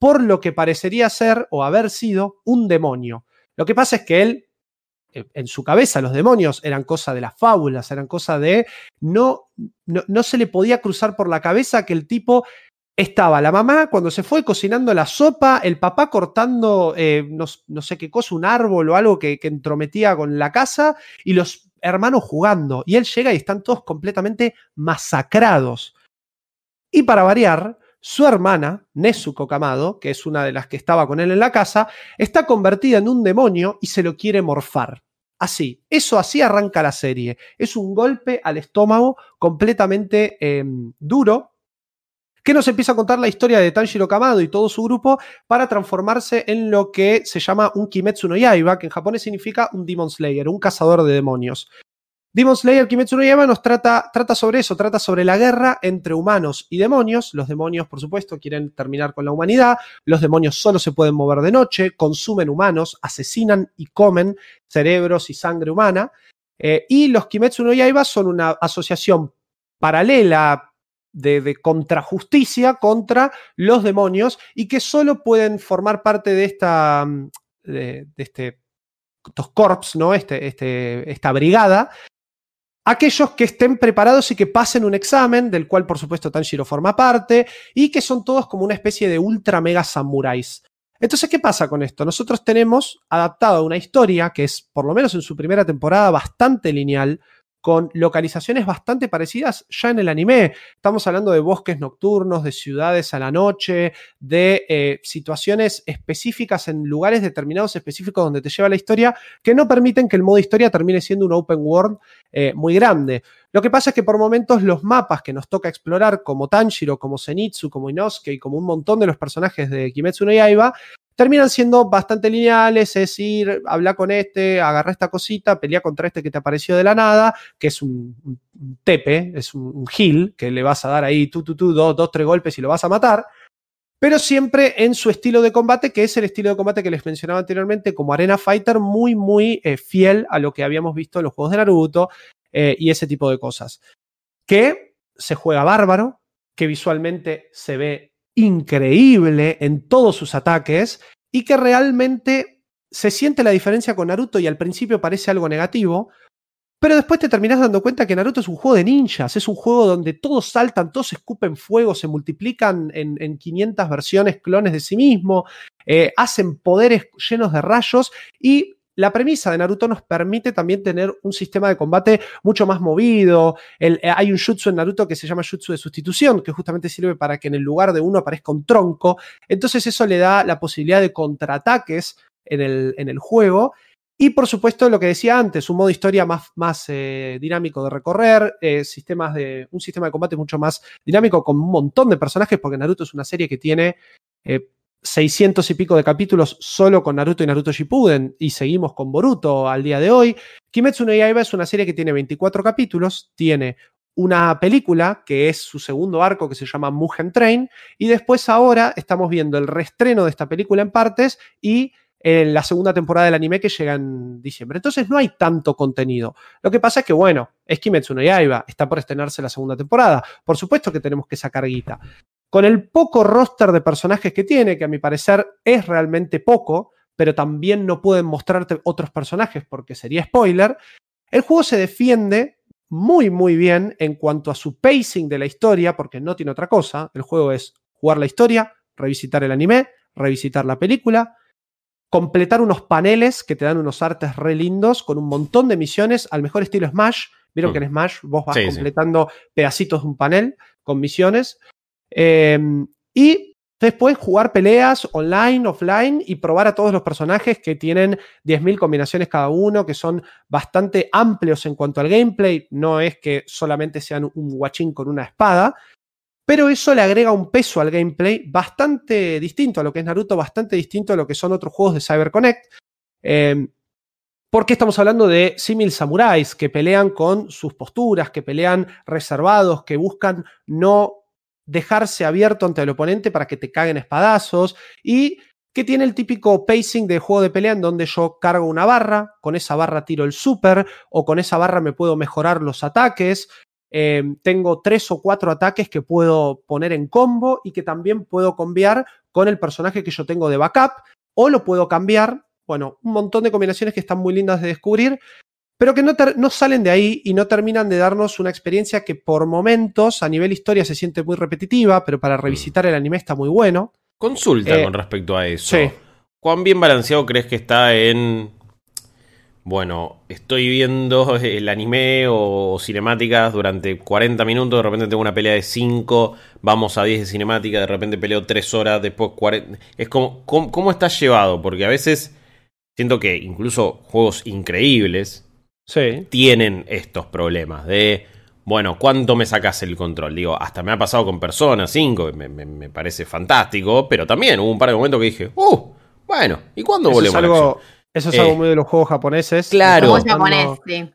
por lo que parecería ser o haber sido un demonio. Lo que pasa es que él en su cabeza los demonios eran cosa de las fábulas, eran cosa de no, no, no se le podía cruzar por la cabeza que el tipo estaba la mamá cuando se fue cocinando la sopa, el papá cortando eh, no, no, sé qué cosa, un árbol o algo que, que, entrometía con la casa y los hermanos jugando. Y él llega y están todos completamente masacrados. Y para variar, su hermana, Nezuko Kamado, que es una de las que estaba con él en la casa, está convertida en un demonio y se lo quiere morfar. Así, eso así arranca la serie. Es un golpe al estómago completamente eh, duro, que nos empieza a contar la historia de Tanjiro Kamado y todo su grupo para transformarse en lo que se llama un Kimetsu no Yaiba, que en japonés significa un Demon Slayer, un cazador de demonios. Demon Slayer Kimetsu no Yaiba nos trata, trata sobre eso, trata sobre la guerra entre humanos y demonios. Los demonios, por supuesto, quieren terminar con la humanidad. Los demonios solo se pueden mover de noche, consumen humanos, asesinan y comen cerebros y sangre humana. Eh, y los Kimetsu no Yaiba son una asociación paralela de, contrajusticia contra los demonios y que solo pueden formar parte de esta de, de este estos corps, ¿no? Este, este, esta brigada, aquellos que estén preparados y que pasen un examen, del cual por supuesto Tanjiro forma parte, y que son todos como una especie de ultra mega samuráis. Entonces, ¿qué pasa con esto? Nosotros tenemos adaptado una historia que es, por lo menos en su primera temporada, bastante lineal, con localizaciones bastante parecidas ya en el anime. Estamos hablando de bosques nocturnos, de ciudades a la noche, de eh, situaciones específicas en lugares determinados específicos donde te lleva la historia, que no permiten que el modo historia termine siendo un open world eh, muy grande. Lo que pasa es que por momentos los mapas que nos toca explorar, como Tanjiro, como Zenitsu, como Inosuke y como un montón de los personajes de Kimetsu no Yaiba, terminan siendo bastante lineales, es decir, habla con este, agarra esta cosita, pelea contra este que te apareció de la nada, que es un, tepe, es un, un, heal, que le vas a dar ahí tú, tú, tú, dos, dos, tres golpes y lo vas a matar, pero siempre en su estilo de combate, que es el estilo de combate que les mencionaba anteriormente, como Arena Fighter, muy, muy eh, fiel a lo que habíamos visto en los juegos de Naruto eh, y ese tipo de cosas. Que se juega bárbaro, que visualmente se ve increíble en todos sus ataques y que realmente se siente la diferencia con Naruto y al principio parece algo negativo, Pero después te terminás dando cuenta que Naruto es un juego de ninjas, es un juego donde todos saltan, todos escupen fuego, se multiplican en, 500 versiones clones de sí mismo, eh, hacen poderes llenos de rayos y la premisa de Naruto nos permite también tener un sistema de combate mucho más movido. Eh, hay un jutsu en Naruto que se llama jutsu de sustitución, que justamente sirve para que en el lugar de uno aparezca un tronco. Entonces eso le da la posibilidad de contraataques en el, juego y por supuesto, lo que decía antes, un modo historia más, más eh, dinámico de recorrer, eh, sistemas de, un sistema de combate mucho más dinámico con un montón de personajes, porque Naruto es una serie que tiene 600 eh, y pico de capítulos solo con Naruto y Naruto Shippuden, y seguimos con Boruto al día de hoy. Kimetsu no Yaiba es una serie que tiene 24 capítulos, tiene una película que es su segundo arco que se llama Mugen Train, y después ahora estamos viendo el reestreno de esta película en partes y en la segunda temporada del anime que llega en diciembre. Entonces no hay tanto contenido. Lo que pasa es que, bueno, es Kimetsu no Yaiba, está por estrenarse la segunda temporada. Por supuesto que tenemos que sacar guita. Con el poco roster de personajes que tiene, que a mi parecer es realmente poco, pero también no pueden mostrarte otros personajes porque sería spoiler, el juego se defiende muy, muy bien en cuanto a su pacing de la historia, porque no tiene otra cosa. El juego es jugar la historia, revisitar el anime, revisitar la película, completar unos paneles que te dan unos artes re lindos con un montón de misiones al mejor estilo Smash. Vieron que en. Smash vos vas completando pedacitos de un panel con misiones. Em, y después jugar peleas online, offline y probar a todos los personajes que tienen 10.000 combinaciones cada uno, que son bastante amplios en cuanto al gameplay. No es que solamente sean un guachín con una espada, pero eso le agrega un peso al gameplay bastante distinto a lo que es Naruto, bastante distinto a lo que son otros juegos de CyberConnect. Eh, porque estamos hablando de simil samuráis que pelean con sus posturas, que pelean reservados, que buscan no dejarse abierto ante el oponente para que te caguen espadazos. Y que tiene el típico pacing de juego de pelea en donde yo cargo una barra, con esa barra tiro el super o con esa barra me puedo mejorar los ataques, eh, tengo tres o cuatro ataques que puedo poner en combo y que también puedo cambiar con el personaje que yo tengo de backup o lo puedo cambiar. Bueno, un montón de combinaciones que están muy lindas de descubrir, pero que no, no salen de ahí y no terminan de darnos una experiencia que por momentos a nivel historia se siente muy repetitiva, pero para revisitar el anime está muy bueno. Consulta eh, con respecto a eso. ¿Cuán bien balanceado crees que está en bueno, estoy viendo el anime o cinemáticas durante 40 minutos, de repente tengo una pelea de 5, vamos a 10 de cinemática, de repente peleo 3 horas, después 40... Es como, ¿cómo, está llevado? Porque a veces siento que incluso juegos increíbles tienen estos problemas de, bueno, ¿cuánto me sacas el control? Digo, hasta me ha pasado con Persona 5, me, me, parece fantástico, pero también hubo un par de momentos que dije, uh, bueno, ¿y cuándo volvemos a la eso es algo eh, muy de los juegos japoneses. Claro.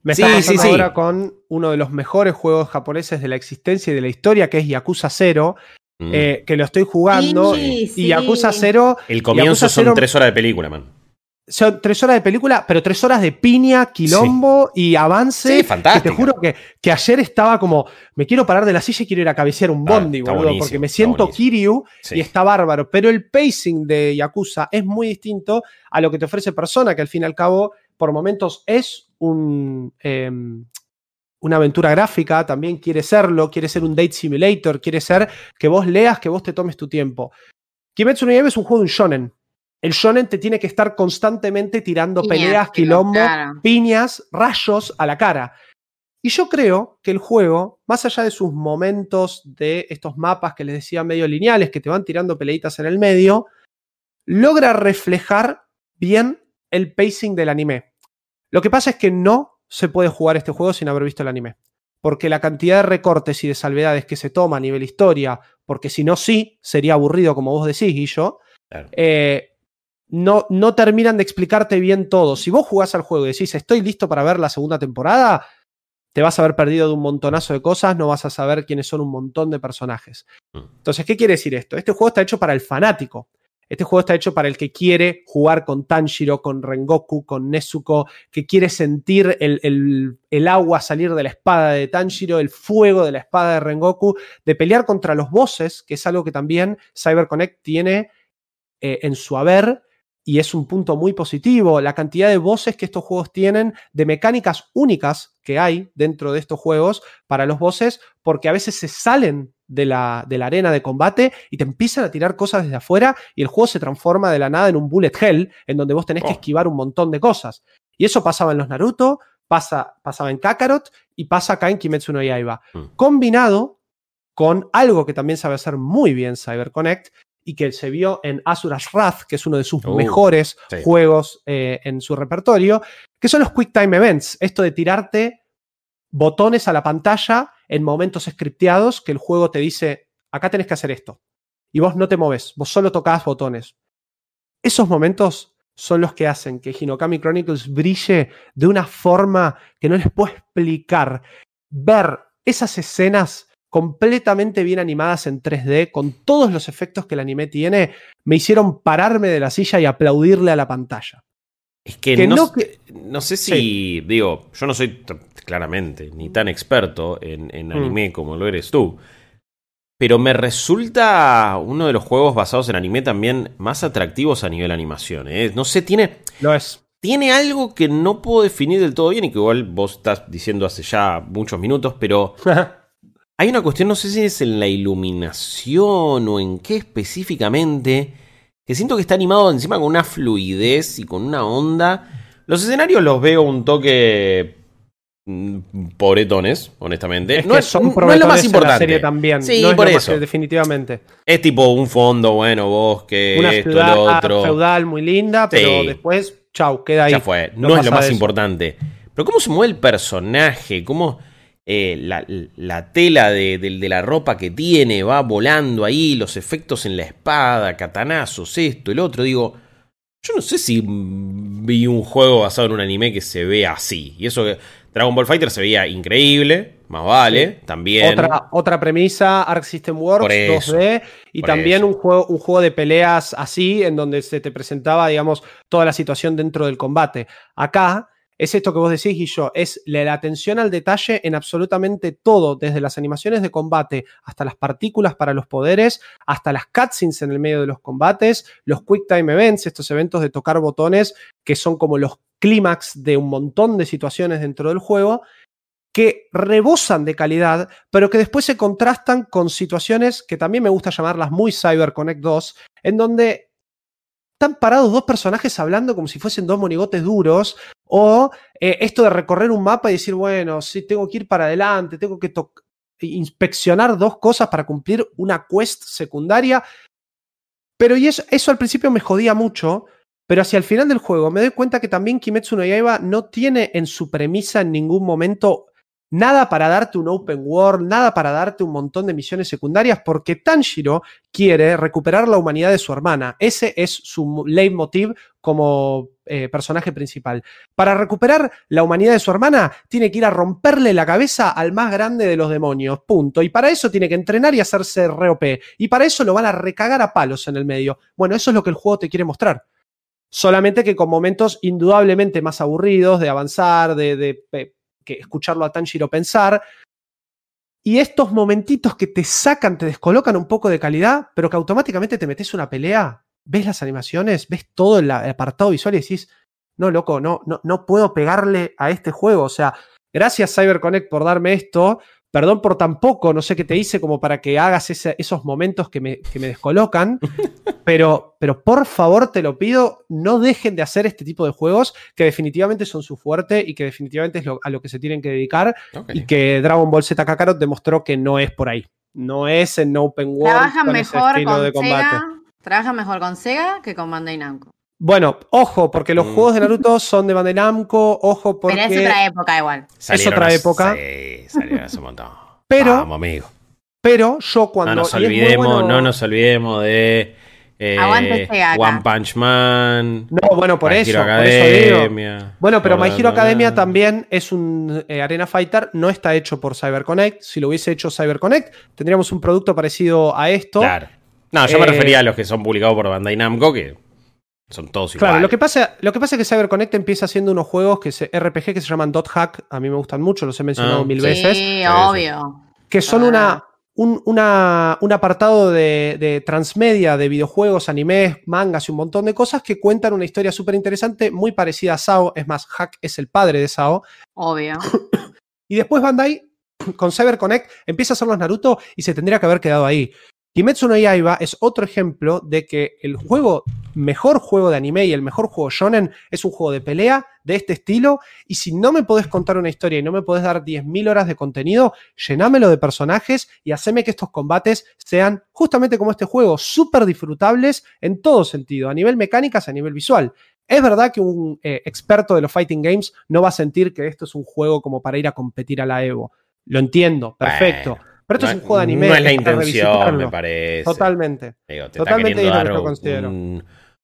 Me está pasando ahora con uno de los mejores juegos japoneses de la existencia y de la historia, que es Yakuza 0. Mm. Eh, que lo estoy jugando. y Yakuza 0. El comienzo son tres horas de película, man son tres horas de película, pero tres horas de piña, quilombo y avance. Sí, fantástico. te juro que, que, ayer estaba como, me quiero parar de la silla y quiero ir a cabecear un ah, bondi, boludo, porque me siento Kiryu y está bárbaro. Pero el pacing de Yakuza es muy distinto a lo que te ofrece Persona, que al fin y al cabo, por momentos es un, em, una aventura gráfica, también quiere serlo, quiere ser un date simulator, quiere ser que vos leas, que vos te tomes tu tiempo. Kimetsu no Yaiba es un juego de un shonen, el shonen te tiene que estar constantemente tirando peleas, quilombo, piñas, rayos a la cara. Y yo creo que el juego, más allá de sus momentos de estos mapas que les decía medio lineales, que te van tirando peleitas en el medio, logra reflejar bien el pacing del anime. Lo que pasa es que no se puede jugar este juego sin haber visto el anime. Porque la cantidad de recortes y de salvedades que se toma a nivel historia, porque si no, sí, sería aburrido, como vos decís, Guillo, eh, no, no terminan de explicarte bien todo. Si vos jugás al juego y decís, estoy listo para ver la segunda temporada, te vas a haber perdido de un montonazo de cosas, no vas a saber quiénes son un montón de personajes. Mm. Entonces, ¿qué quiere decir esto? Este juego está hecho para el fanático. Este juego está hecho para el que quiere jugar con Tanjiro, con Rengoku, con Nezuko, que quiere sentir el, el, agua salir de la espada de Tanjiro, el fuego de la espada de Rengoku, de pelear contra los bosses, que es algo que también CyberConnect tiene eh, en su haber, y es un punto muy positivo, la cantidad de voces que estos juegos tienen, de mecánicas únicas que hay dentro de estos juegos para los voces, porque a veces se salen de la, de la, arena de combate y te empiezan a tirar cosas desde afuera y el juego se transforma de la nada en un bullet hell en donde vos tenés que esquivar un montón de cosas. Y eso pasaba en los Naruto, pasa, pasaba en Kakarot y pasa acá en Kimetsu no Yaiba. Mm. Combinado con algo que también sabe hacer muy bien CyberConnect y que se vio en Asura's Wrath, que es uno de sus uh, mejores juegos eh, en su repertorio, que son los Quick Time Events. Esto de tirarte botones a la pantalla en momentos scripteados que el juego te dice, acá tenés que hacer esto. Y vos no te moves, vos solo tocás botones. Esos momentos son los que hacen que Hinokami Chronicles brille de una forma que no les puedo explicar. Ver esas escenas completamente bien animadas en 3D, con todos los efectos que el anime tiene, me hicieron pararme de la silla y aplaudirle a la pantalla. Es que, no, no, sé si, digo, yo no soy claramente ni tan experto en, mm. anime como lo eres tú, pero me resulta uno de los juegos basados en anime también más atractivos a nivel animación. ¿eh? No sé, tiene... Lo es. Tiene algo que no puedo definir del todo bien y que igual vos estás diciendo hace ya muchos minutos, pero... Hay una cuestión, no sé si es en la iluminación o en qué específicamente, que siento que está animado encima con una fluidez y con una onda. Los escenarios los veo un toque mm, pobretones, honestamente. no, es, son no es lo más importante. serie también. Sí, por eso. definitivamente. Es tipo un fondo, bueno, bosque, una esto, ciudad lo otro. feudal muy linda, pero después, chau, queda ahí. Ya fue. No, es lo más importante. Pero cómo se mueve el personaje, cómo eh, la, tela de, la ropa que tiene va volando ahí, los efectos en la espada, catanazos, esto, el otro. Digo, yo no sé si vi un juego basado en un anime que se ve así. Y eso que Dragon Ball Fighter se veía increíble, más vale, también. Otra, otra premisa, Arc System Works 2D, y también un juego, un juego de peleas así, en donde se te presentaba, digamos, toda la situación dentro del combate. Acá es esto que vos decís, y yo, es la atención al detalle en absolutamente todo, desde las animaciones de combate hasta las partículas para los poderes, hasta las cutscenes en el medio de los combates, los quick time events, estos eventos de tocar botones que son como los clímax de un montón de situaciones dentro del juego, que rebosan de calidad, pero que después se contrastan con situaciones que también me gusta llamarlas muy Cyber Connect 2, en donde están parados dos personajes hablando como si fuesen dos monigotes duros, o eh, esto de recorrer un mapa y decir, bueno, sí, tengo que ir para adelante, tengo que inspeccionar dos cosas para cumplir una quest secundaria. Pero y eso, eso al principio me jodía mucho, pero hacia el final del juego me doy cuenta que también Kimetsu no Yaiba no tiene en su premisa en ningún momento nada para darte un open world, nada para darte un montón de misiones secundarias, porque Tanjiro quiere recuperar la humanidad de su hermana. Ese es su leitmotiv como eh, personaje principal. Para recuperar la humanidad de su hermana, tiene que ir a romperle la cabeza al más grande de los demonios. Punto. Y para eso tiene que entrenar y hacerse re Y para eso lo van a recagar a palos en el medio. Bueno, eso es lo que el juego te quiere mostrar solamente que con momentos indudablemente más aburridos de avanzar, de, de, que escucharlo a Tanjiro pensar. Y estos momentitos que te sacan, te descolocan un poco de calidad, pero que automáticamente te metes una pelea, ves las animaciones, ves todo el apartado visual y decís, no, loco, no, no, no puedo pegarle a este juego. O sea, gracias CyberConnect por darme esto, perdón por tan poco, no sé qué te hice como para que hagas esos momentos que me, me descolocan, pero, pero por favor te lo pido, no dejen de hacer este tipo de juegos que definitivamente son su fuerte y que definitivamente es a lo que se tienen que dedicar y que Dragon Ball Z Kakarot demostró que no es por ahí. No es en Open World. Trabajan mejor con de combate. Sega, trabajan mejor con Sega que con Bandai Namco. Bueno, ojo, porque los mm. juegos de Naruto son de Bandai Namco, ojo porque... Pero es otra época igual. es otra época. Sí, salieron hace un montón. Pero, Vamos, amigo. Pero yo cuando... No nos olvidemos, no nos olvidemos de... Eh, One Punch Man. No, bueno, por eso. Por eso digo. Bueno, pero My Hero Academia también es un eh, Arena Fighter, no está hecho por CyberConnect. Si lo hubiese hecho CyberConnect, tendríamos un producto parecido a esto. Claro. No, yo me eh, refería a los que son publicados por Bandai Namco, que son todos iguales. Claro, lo que, pasa, lo que pasa es que CyberConnect empieza haciendo unos juegos que se, RPG que se llaman Dot Hack. A mí me gustan mucho, los he mencionado ah. mil veces. Sí, obvio. Que son una, un, una- un apartado de, de transmedia, de videojuegos, animes, mangas y un montón de cosas que cuentan una historia súper interesante, muy parecida a Sao. Es más, Hack es el padre de Sao. Obvio. Y después Bandai, con Cyber Connect, empieza a hacer los Naruto y se tendría que haber quedado ahí. Kimetsu no Yaiba es otro ejemplo de que el juego, mejor juego de anime y el mejor juego shonen es un juego de pelea de este estilo. Y si no me podés contar una historia y no me podés dar 10.000 horas de contenido, llenámelo de personajes y haceme que estos combates sean justamente como este juego, súper disfrutables en todo sentido, a nivel mecánicas, a nivel visual. Es verdad que un eh, experto de los fighting games no va a sentir que esto es un juego como para ir a competir a la Evo. Lo entiendo, perfecto. Bueno, Pero esto no, es un juego de anime. No es la intención, me parece. Totalmente. Digo, te Totalmente está es lo queriendo dar considero. un,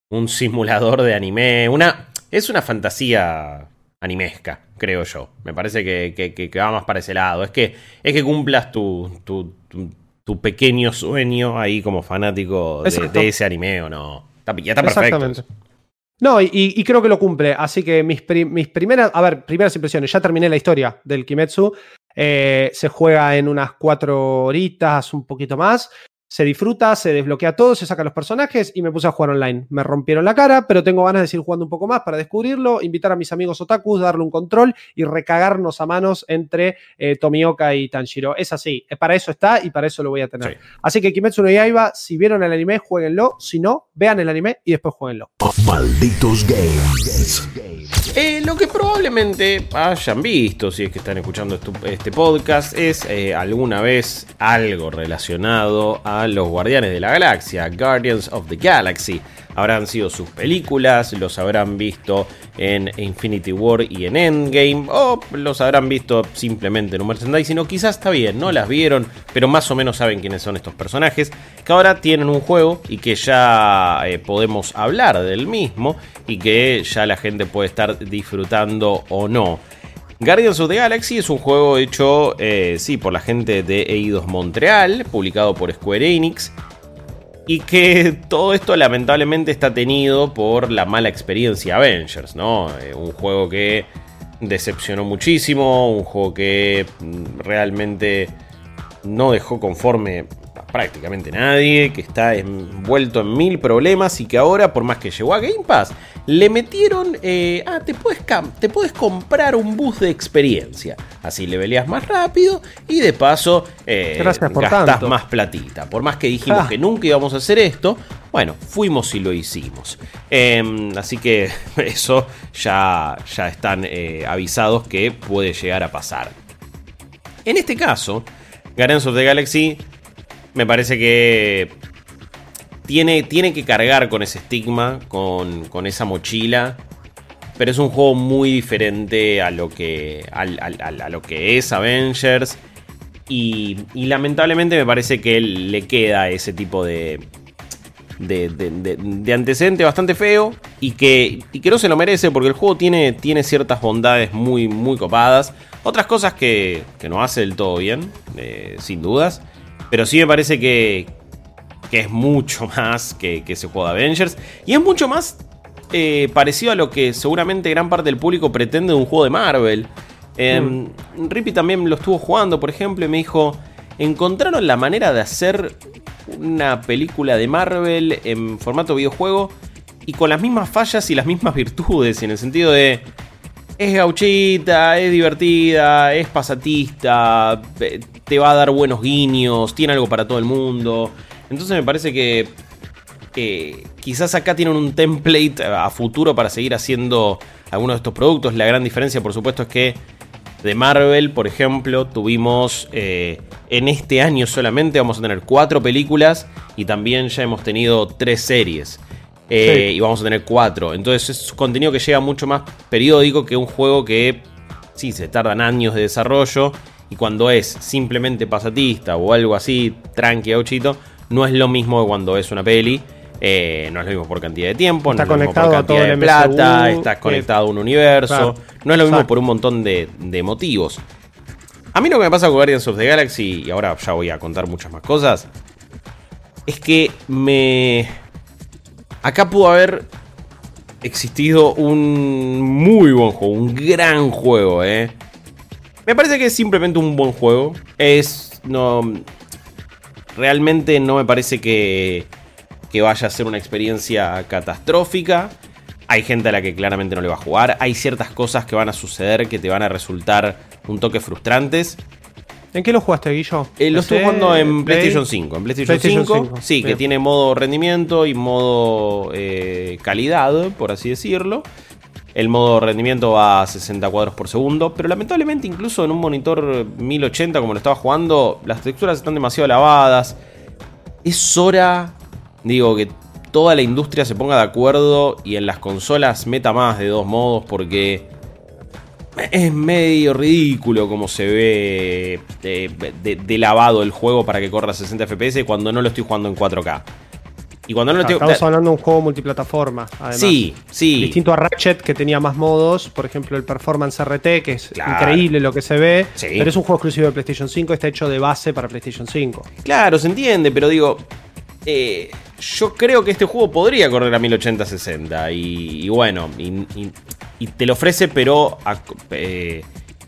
un simulador de anime. Una, es una fantasía animesca, creo yo. Me parece que, que- va más para ese lado. Es que, es que cumplas tu, tu, tu- tu pequeño sueño ahí como fanático de, de ese anime o no. Está, ya está perfecto. Exactamente. No, y, y creo que lo cumple. Así que mis, mis primeras, a ver, primeras impresiones. Ya terminé la historia del Kimetsu. Eh, se juega en unas cuatro horitas, un poquito más. Se disfruta, se desbloquea todo, se sacan los personajes y me puse a jugar online. Me rompieron la cara, pero tengo ganas de seguir jugando un poco más para descubrirlo, invitar a mis amigos otakus, darle un control y recagarnos a manos entre eh, Tomioka y Tanjiro. Es así, eh, para eso está y para eso lo voy a tener. Sí. Así que Kimetsu no Yaiba, si vieron el anime, jueguenlo. Si no, vean el anime y después jueguenlo. Malditos Games. Eh, lo que probablemente hayan visto, si es que están escuchando este podcast, es eh, alguna vez algo relacionado a los Guardianes de la Galaxia, Guardians of the Galaxy. Habrán sido sus películas, los habrán visto en Infinity War y en Endgame, o los habrán visto simplemente en un merchandising, o quizás está bien, no las vieron, pero más o menos saben quiénes son estos personajes, que ahora tienen un juego y que ya eh, podemos hablar del mismo y que ya la gente puede estar disfrutando o no. Guardians of the Galaxy es un juego hecho, eh, sí, por la gente de Eidos Montreal, publicado por Square Enix, y que todo esto lamentablemente está tenido por la mala experiencia Avengers, ¿no? Eh, un juego que decepcionó muchísimo, un juego que mm, realmente no dejó conforme prácticamente nadie, que está envuelto en mil problemas y que ahora, por más que llegó a Game Pass, le metieron, eh, ah, te puedes, te puedes comprar un bus de experiencia. Así le peleas más rápido y de paso eh, Gracias por gastás tanto. más platita. Por más que dijimos Ah. que nunca íbamos a hacer esto, bueno, fuimos y lo hicimos. Em, así que eso ya, ya están eh, avisados que puede llegar a pasar. En este caso, Guardians of the Galaxy me parece que tiene, tiene que cargar con ese estigma, con, con esa mochila. Pero es un juego muy diferente a lo que, a lo que es Avengers. Y, lamentablemente me parece que le queda ese tipo de, de, de- de- de antecedente bastante feo y que, y que no se lo merece porque el juego tiene, tiene ciertas bondades muy, muy copadas. Otras cosas que, que no hace del todo bien, eh, sin dudas. Pero sí me parece que, que es mucho más que, que ese juego de Avengers. Y es mucho más eh, parecido a lo que seguramente gran parte del público pretende de un juego de Marvel. Eh, Rippy también lo estuvo jugando, por ejemplo, y me dijo, encontraron la manera de hacer una película de Marvel en formato videojuego y con las mismas fallas y las mismas virtudes, en el sentido de... Es gauchita, es divertida, es pasatista, eh, te va a dar buenos guiños, tiene algo para todo el mundo. Entonces me parece que eh, quizás acá tienen un template a futuro para seguir haciendo algunos de estos productos. La gran diferencia, por supuesto, es que de Marvel, por ejemplo, tuvimos eh, en este año solamente vamos a tener cuatro películas y también ya hemos tenido tres series. Eh, Sí. Y vamos a tener cuatro. Entonces es contenido que llega mucho más periódico que un juego que sí se tardan años de desarrollo. Y cuando es simplemente pasatista o algo así, tranqui, gauchito, no es lo mismo que cuando es una peli. Eh, no es lo mismo por cantidad de tiempo, Está no es lo mismo por cantidad todo de plata, MCU, estás conectado a un universo. claro. No es lo mismo Exacto. por un montón de, de motivos. A mí lo que me pasa con Guardians of the Galaxy, y ahora ya voy a contar muchas más cosas, es que me... Acá pudo haber existido un muy buen juego, un gran juego, ¿eh? Me parece que es simplemente un buen juego. Es... No, realmente no me parece que, que vaya a ser una experiencia catastrófica. Hay gente a la que claramente no le va a jugar. Hay ciertas cosas que van a suceder que te van a resultar un toque frustrantes. ¿En qué lo jugaste, Guillo? Eh, lo estoy jugando en PlayStation 5. En PlayStation, 5, sí, que tiene modo rendimiento y modo eh, calidad, por así decirlo. El modo rendimiento va a 60 cuadros por segundo, pero lamentablemente incluso en un monitor 1080 como lo estaba jugando, las texturas están demasiado lavadas. Es hora, digo, que toda la industria se ponga de acuerdo y en las consolas meta más de dos modos porque es medio ridículo como se ve de, lavado el juego para que corra 60 FPS cuando no lo estoy jugando en 4K. Y cuando no lo Estamos hablando de un juego multiplataforma, además. Sí, sí. Distinto a Ratchet, que tenía más modos. Por ejemplo, el Performance RT, que es increíble lo que se ve. Pero es un juego exclusivo de PlayStation 5, está hecho de base para PlayStation 5. Claro, se entiende, pero digo. Eh, yo creo que este juego podría correr a 1080-60. Y, bueno, y, te lo ofrece, pero. Eh,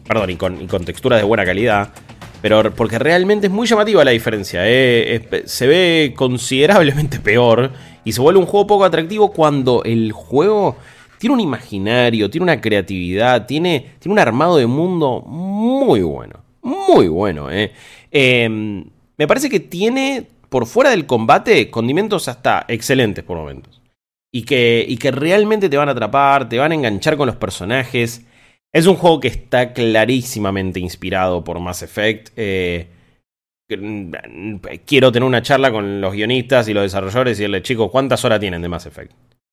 perdón, y con, y con texturas de buena calidad. Pero porque realmente es muy llamativa la diferencia. Eh, se ve considerablemente peor. Y se vuelve un juego poco atractivo cuando el juego tiene un imaginario, tiene una creatividad, tiene, tiene un armado de mundo muy bueno. Muy bueno, eh. Em, me parece que tiene, por fuera del combate, condimentos hasta excelentes por momentos. Y que, y que realmente te van a atrapar, te van a enganchar con los personajes. Es un juego que está clarísimamente inspirado por Mass Effect. Eh, mm, quiero tener una charla con los guionistas y los desarrolladores y decirle, chicos, ¿cuántas horas tienen de Mass Effect?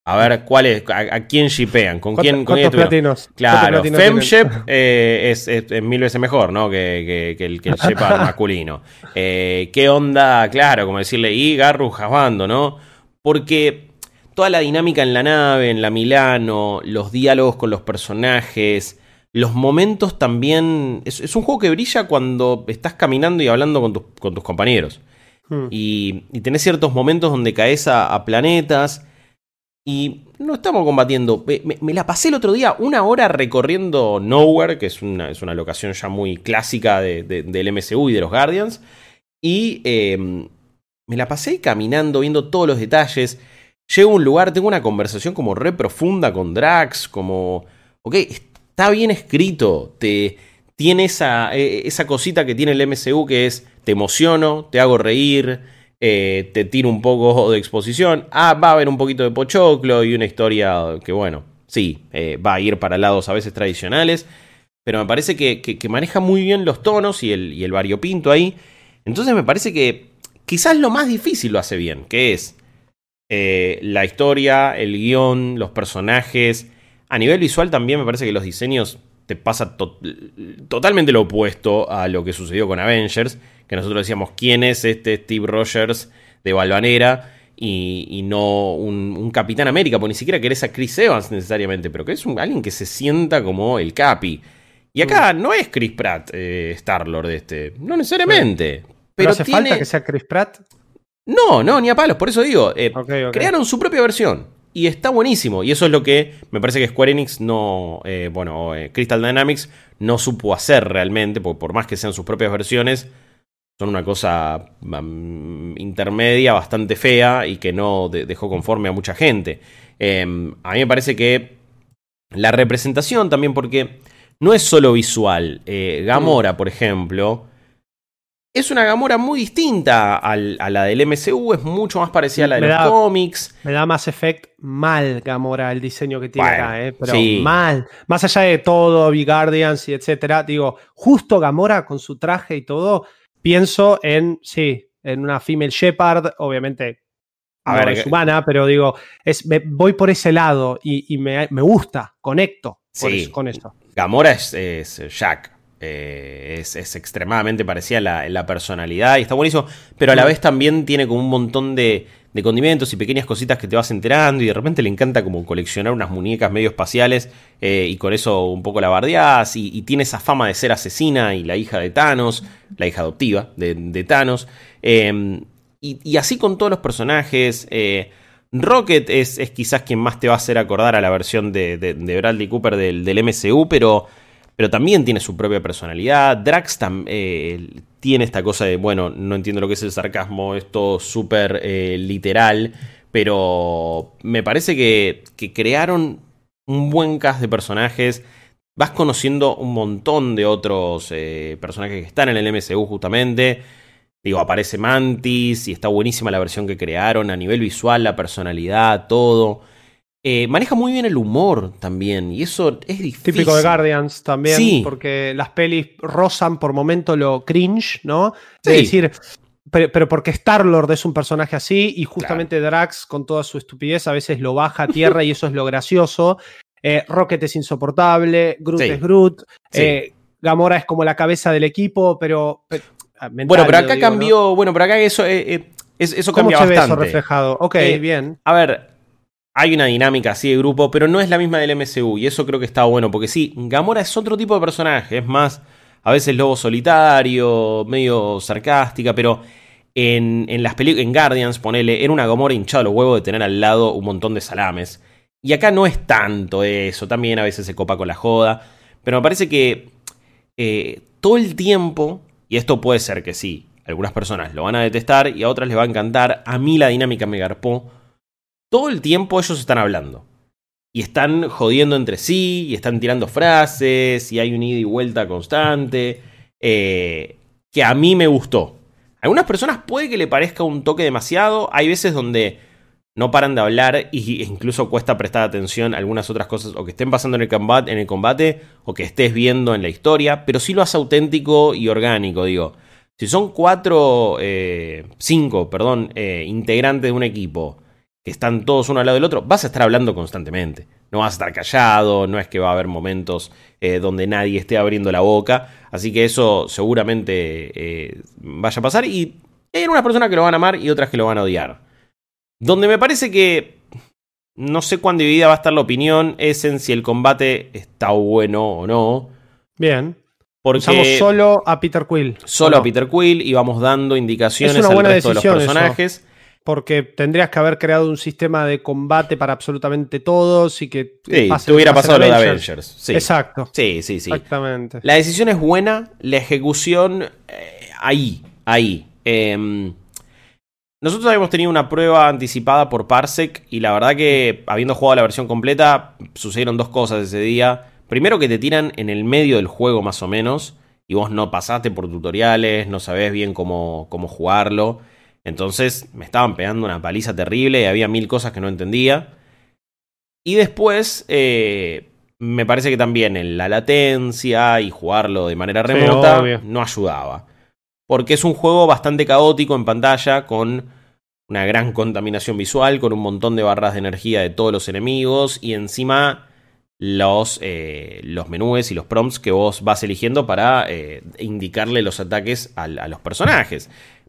A ver, ¿cuál es? ¿A, quién shipean? ¿Con quién? ¿Cuántos platinos? Claro, Femship eh, es, mil veces mejor, ¿no? Que, el, que el Shepard masculino. Eh, ¿Qué onda? Claro, como decirle, y Garru Jabando, ¿no? Porque toda la dinámica en la nave, en la Milano, los diálogos con los personajes, los momentos también. Es, un juego que brilla cuando estás caminando y hablando con, tus compañeros. Hmm. Y, tenés ciertos momentos donde caes a, planetas. Y no estamos combatiendo. Me, la pasé el otro día una hora recorriendo Nowhere, que es una, es una locación ya muy clásica del MCU y de los Guardians. Y em, me la pasé caminando, viendo todos los detalles. Llego a un lugar, tengo una conversación como re profunda con Drax, como, ok, está bien escrito, te tiene esa, e, esa cosita que tiene el MCU que es te emociono, te hago reír, eh, te tiro un poco de exposición, ah, va a haber un poquito de pochoclo y una historia que bueno, sí, eh, va a ir para lados a veces tradicionales, pero me parece que, maneja muy bien los tonos y el, y el variopinto ahí, entonces me parece que quizás lo más difícil lo hace bien, que es eh, la historia, el guion, los personajes, a nivel visual también me parece que los diseños te pasa totalmente lo opuesto a lo que sucedió con Avengers, que nosotros decíamos quién es este Steve Rogers de Balvanera y, no un, Capitán América, porque ni siquiera querés a Chris Evans necesariamente, pero que es un, alguien que se sienta como el Capi. Y acá mm. no es Chris Pratt eh, Star-Lord este, no necesariamente. Pero, hace falta que sea Chris Pratt. No, no, ni a palos, por eso digo, eh, crearon su propia versión y está buenísimo. Y eso es lo que me parece que Square Enix no, eh, bueno, eh, Crystal Dynamics no supo hacer realmente, porque por más que sean sus propias versiones, son una cosa intermedia, bastante fea y que no dejó conforme a mucha gente. Em, a mí me parece que la representación también, porque no es solo visual. Eh, Gamora, por ejemplo, es una Gamora muy distinta a la del MCU, es mucho más parecida a la de los cómics. Me da más efecto mal Gamora el diseño que tiene acá, ¿eh? pero mal. Más allá de todo, Big Guardians y etcétera, digo, justo Gamora con su traje y todo, pienso en, sí, en una female Shepard, obviamente. A ver, es humana, pero digo, es, voy por ese lado y, me, gusta, conecto con esto. Gamora es, es Jack, eh, es, extremadamente parecida la, la, personalidad y está buenísimo, pero a la vez también tiene como un montón de, condimentos y pequeñas cositas que te vas enterando y de repente le encanta como coleccionar unas muñecas medio espaciales eh, y con eso un poco la bardeás y, tiene esa fama de ser asesina y la hija de Thanos, la hija adoptiva de, Thanos em, y, así con todos los personajes. Eh, Rocket es, quizás quien más te va a hacer acordar a la versión de, Bradley Cooper del, del MCU, pero pero también tiene su propia personalidad. Drax eh, tiene esta cosa de, bueno, no entiendo lo que es el sarcasmo, esto súper eh, literal, pero me parece que, crearon un buen cast de personajes. Vas conociendo un montón de otros eh, personajes que están en el MCU justamente. Digo, aparece Mantis y está buenísima la versión que crearon a nivel visual, la personalidad, todo. Eh, maneja muy bien el humor también, y eso es difícil. Típico de Guardians también, porque las pelis rozan por momento lo cringe, ¿no? Es decir, pero, porque Star-Lord es un personaje así, y justamente Drax, con toda su estupidez, a veces lo baja a tierra, y eso es lo gracioso. Eh, Rocket es insoportable, Groot es Groot, eh, Gamora es como la cabeza del equipo, pero. Ah, bueno, pero acá cambió. Bueno, pero acá eso, eso ¿Cómo cambia se Ve eso reflejado? Ok, bien. A ver, hay una dinámica así de grupo, pero no es la misma del MCU. Y eso creo que está bueno, porque sí, Gamora es otro tipo de personaje. Es más, a veces lobo solitario, medio sarcástica, pero en, en las películas, en Guardians, ponele, era una Gamora hinchada los huevos de tener al lado un montón de salames. Y acá no es tanto eso, también a veces se copa con la joda. Pero me parece que eh, todo el tiempo, y esto puede ser que sí, algunas personas lo van a detestar y a otras les va a encantar. A mí la dinámica me garpó todo el tiempo ellos están hablando. Y están jodiendo entre sí, y están tirando frases, y hay un ida y vuelta constante. Eh, que a mí me gustó. A algunas personas puede que le parezca un toque demasiado. Hay veces donde no paran de hablar y incluso cuesta prestar atención a algunas otras cosas o que estén pasando en el combate, en el combate o que estés viendo en la historia, pero sí lo hace auténtico y orgánico, digo. Si son cuatro, eh, cinco, perdón, eh, integrantes de un equipo están todos uno al lado del otro, vas a estar hablando constantemente. No vas a estar callado, no es que va a haber momentos eh, donde nadie esté abriendo la boca. Así que eso seguramente eh, vaya a pasar. Y hay algunas personas que lo van a amar y otras que lo van a odiar. Donde me parece que no sé cuán dividida va a estar la opinión es en si el combate está bueno o no. Bien. Porque Usamos solo a Peter Quill. Solo a Peter Quill y vamos dando indicaciones al resto de los personajes porque tendrías que haber creado un sistema de combate para absolutamente todos y que sí, te hubiera pasado lo de Avengers. Sí. Exacto. Sí, sí, sí. Exactamente. La decisión es buena, la ejecución eh, ahí, ahí. Em, nosotros habíamos tenido una prueba anticipada por Parsec y la verdad que habiendo jugado la versión completa sucedieron dos cosas ese día. Primero que te tiran en el medio del juego más o menos y vos no pasaste por tutoriales, no sabés bien cómo, cómo jugarlo. Entonces me estaban pegando una paliza terrible y había mil cosas que no entendía. Y después eh, me parece que también la latencia y jugarlo de manera remota no ayudaba. Porque es un juego bastante caótico en pantalla con una gran contaminación visual, con un montón de barras de energía de todos los enemigos y encima los, eh, los menús y los prompts que vos vas eligiendo para eh, indicarle los ataques a los personajes.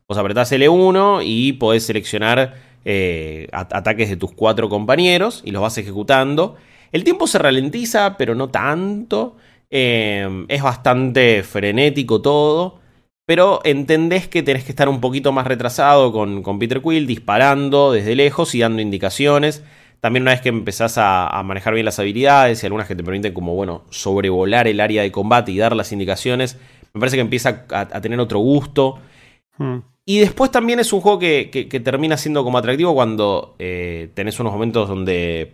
Vos apretás L1 y podés seleccionar eh, ataques de tus cuatro compañeros y los vas ejecutando. El tiempo se ralentiza, pero no tanto. Eh, es bastante frenético todo. Pero entendés que tenés que estar un poquito más retrasado con, con Peter Quill, disparando desde lejos y dando indicaciones. También una vez que empezás a, manejar bien las habilidades y algunas que te permiten como, bueno, sobrevolar el área de combate y dar las indicaciones, me parece que empieza a, tener otro gusto. Hmm. Y después también es un juego que, termina siendo como atractivo cuando eh, tenés unos momentos donde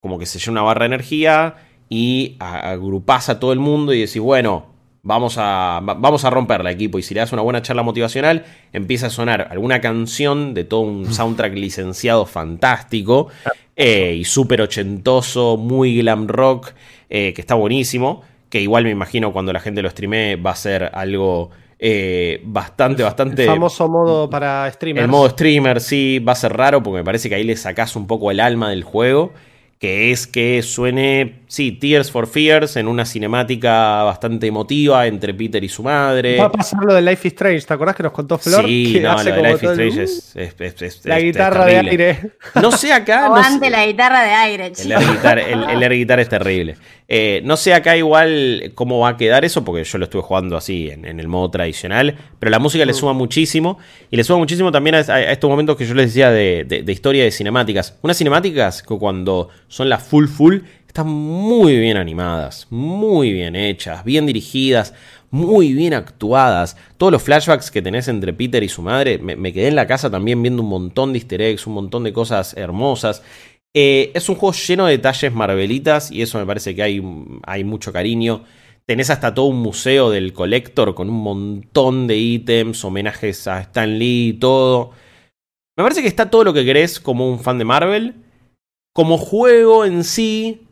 como que se llena una barra de energía y agrupás a todo el mundo y decís, bueno, vamos a, vamos a romper la equipo. Y si le das una buena charla motivacional, empieza a sonar alguna canción de todo un soundtrack licenciado fantástico eh, y súper ochentoso, muy glam rock, eh, que está buenísimo. Que igual me imagino cuando la gente lo streame va a ser algo eh, bastante, bastante. El famoso modo para streamers. El modo streamer, sí, va a ser raro porque me parece que ahí le sacás un poco el alma del juego que es que suene, sí, Tears for Fears en una cinemática bastante emotiva entre Peter y su madre. Va a pasar lo de Life is Strange, ¿te acordás que nos contó Flor? Sí, no, lo de Life is Strange es, La guitarra de aire. No sé acá. no la guitarra de aire, El air guitar, es terrible. Eh, no sé acá igual cómo va a quedar eso, porque yo lo estuve jugando así en, el modo tradicional, pero la música le mm. suma muchísimo y le suma muchísimo también a, estos momentos que yo les decía de, de, historia de cinemáticas. Unas cinemáticas que cuando son las full full están muy bien animadas, muy bien hechas, bien dirigidas, muy bien actuadas. Todos los flashbacks que tenés entre Peter y su madre, me, quedé en la casa también viendo un montón de easter eggs, un montón de cosas hermosas. Eh, es un juego lleno de detalles marvelitas y eso me parece que hay, hay mucho cariño. Tenés hasta todo un museo del Collector con un montón de ítems, homenajes a Stan Lee y todo. Me parece que está todo lo que querés como un fan de Marvel. Como juego en sí,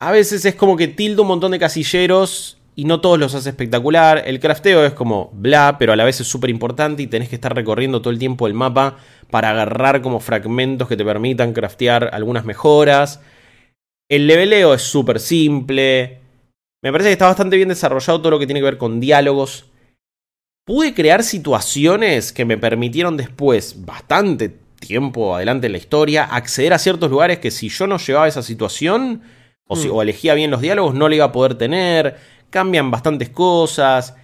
a veces es como que tilda un montón de casilleros y no todos los hace espectacular. El crafteo es como bla, pero a la vez es súper importante y tenés que estar recorriendo todo el tiempo el mapa para agarrar como fragmentos que te permitan craftear algunas mejoras. El leveleo es súper simple. Me parece que está bastante bien desarrollado todo lo que tiene que ver con diálogos. Pude crear situaciones que me permitieron después, bastante tiempo adelante en la historia, acceder a ciertos lugares que si yo no llevaba esa situación o, si, mm. o elegía bien los diálogos no le iba a poder tener. Cambian bastantes cosas.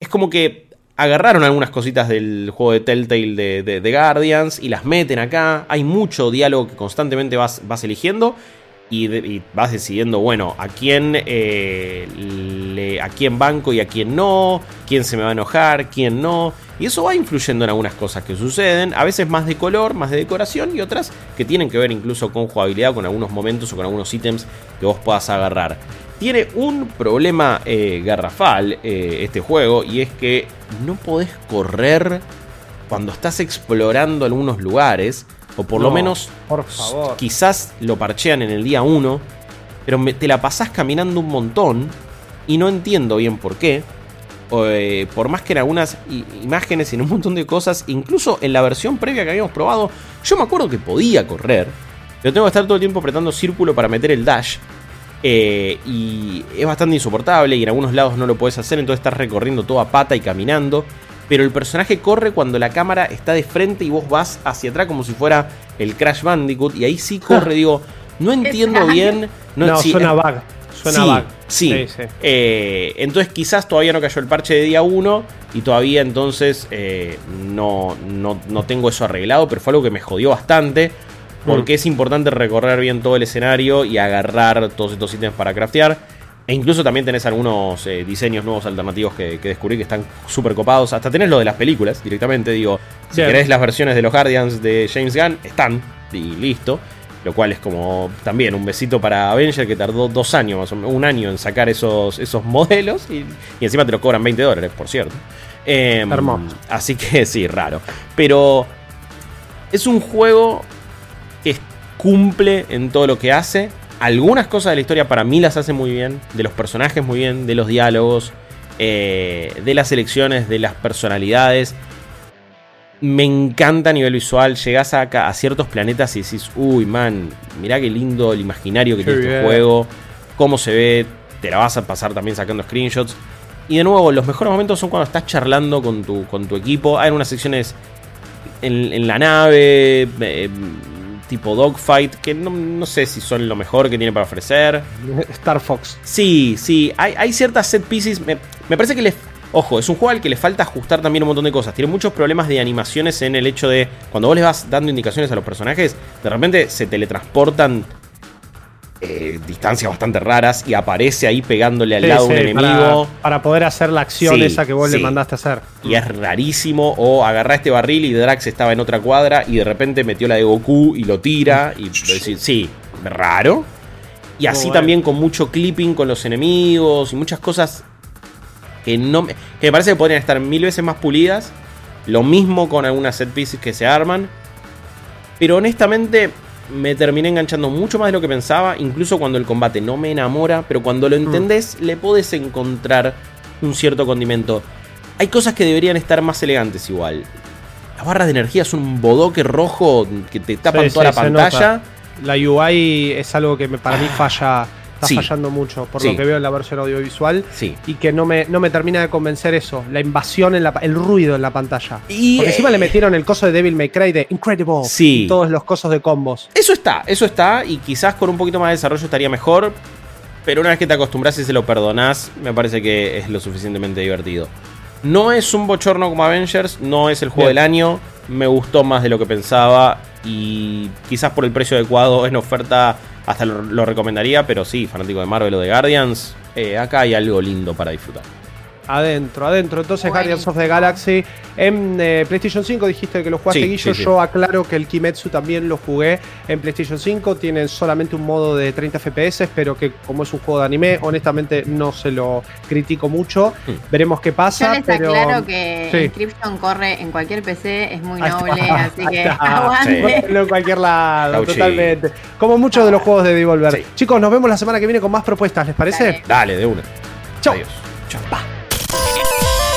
Es como que agarraron algunas cositas del juego de Telltale de, de, Guardians y las meten acá. Hay mucho diálogo que constantemente vas, vas eligiendo y, vas decidiendo, bueno, a quién, eh, a quién banco y a quién no, quién se me va a enojar, quién no. Y eso va influyendo en algunas cosas que suceden, a veces más de color, más de decoración y otras que tienen que ver incluso con jugabilidad, con algunos momentos o con algunos ítems que vos puedas agarrar. Tiene un problema eh, garrafal eh, este juego y es que no podés correr cuando estás explorando algunos lugares o por lo menos, por favor. quizás lo parchean en el día 1, pero te la pasás caminando un montón y no entiendo bien por qué. Eh, por más que en algunas imágenes y en un montón de cosas, incluso en la versión previa que habíamos probado, yo me acuerdo que podía correr, pero tengo que estar todo el tiempo apretando círculo para meter el dash. Eh, y es bastante insoportable y en algunos lados no lo puedes hacer, entonces estás recorriendo toda pata y caminando pero el personaje corre cuando la cámara está de frente y vos vas hacia atrás como si fuera el Crash Bandicoot y ahí sí corre, digo, no entiendo bien. No, suena bug. Suena sí, Sí. Eh, entonces quizás todavía no cayó el parche de día 1 y todavía entonces eh, no, no, tengo eso arreglado, pero fue algo que me jodió bastante. Porque mm. es importante recorrer bien todo el escenario y agarrar todos estos ítems para craftear. E incluso también tenés algunos eh, diseños nuevos alternativos que, descubrí que están súper copados. Hasta tenés lo de las películas directamente. Digo, si querés las versiones de los Guardians de James Gunn, están y listo. Lo cual es como también un besito para Avenger que tardó dos años, más o menos, un año en sacar esos, esos modelos. Y, encima te lo cobran 20 dólares, por cierto. Eh, Hermoso. Así que sí, raro. Pero es un juego que cumple en todo lo que hace algunas cosas de la historia para mí las hace muy bien, de los personajes muy bien, de los diálogos, eh, de las elecciones, de las personalidades. Me encanta a nivel visual. Llegás a, a, ciertos planetas y decís, uy, man, mirá qué lindo el imaginario que tiene este juego, cómo se ve, te la vas a pasar también sacando screenshots. Y de nuevo, los mejores momentos son cuando estás charlando con tu, con tu equipo. Hay unas secciones en, en la nave. Eh, tipo Dogfight, que no, sé si son lo mejor que tiene para ofrecer. Star Fox. Sí, sí, hay, ciertas set pieces. Me, parece que le. Ojo, es un juego al que le falta ajustar también un montón de cosas. Tiene muchos problemas de animaciones en el hecho de cuando vos les vas dando indicaciones a los personajes, de repente se teletransportan eh, distancias bastante raras y aparece ahí pegándole al lado de un enemigo. Para, poder hacer la acción esa que vos le mandaste a hacer. Y es rarísimo. O agarra este barril y Drax estaba en otra cuadra y de repente metió la de Goku y lo tira. Y sí, raro. Y así también con mucho clipping con los enemigos y muchas cosas que no que me parece que podrían estar mil veces más pulidas. Lo mismo con algunas set pieces que se arman. Pero honestamente, me terminé enganchando mucho más de lo que pensaba, incluso cuando el combate no me enamora, pero cuando lo mm. entendés le podés encontrar un cierto condimento. Hay cosas que deberían estar más elegantes igual. Las barras de energía son un bodoque rojo que te tapan toda la pantalla. La UI es algo que para mí falla está fallando mucho por lo que veo en la versión audiovisual sí. y que no me, no me termina de convencer eso, la invasión, en la, el ruido en la pantalla. Y, Porque encima le metieron el coso de Devil May Cry de Incredible sí. todos los cosos de combos. Eso está, eso está y quizás con un poquito más de desarrollo estaría mejor, pero una vez que te acostumbras y se lo perdonás, me parece que es lo suficientemente divertido. No es un bochorno como Avengers, no es el juego del año, me gustó más de lo que pensaba y quizás por el precio adecuado en oferta hasta lo, recomendaría, pero sí, fanático de Marvel o de Guardians, eh, acá hay algo lindo para disfrutar. Adentro, adentro. Entonces, Bueno. Guardians of the Galaxy en eh, PlayStation 5 dijiste que lo jugaste, Sí, Guillo. sí, sí. Yo aclaro que el Kimetsu también lo jugué en PlayStation 5. Tienen solamente un modo de 30 FPS, pero que como es un juego de anime, honestamente no se lo critico mucho. Hmm. Veremos qué Yo pasa. les pero... aclaro que sí. Inscription corre en cualquier PC, es muy noble, así que aguante. En cualquier lado, totalmente. Como muchos de los juegos de Devolver. Sí. Chicos, nos vemos la semana que viene con más propuestas, ¿les parece? Dale. Dale, de una. Chau. Adiós. Chau.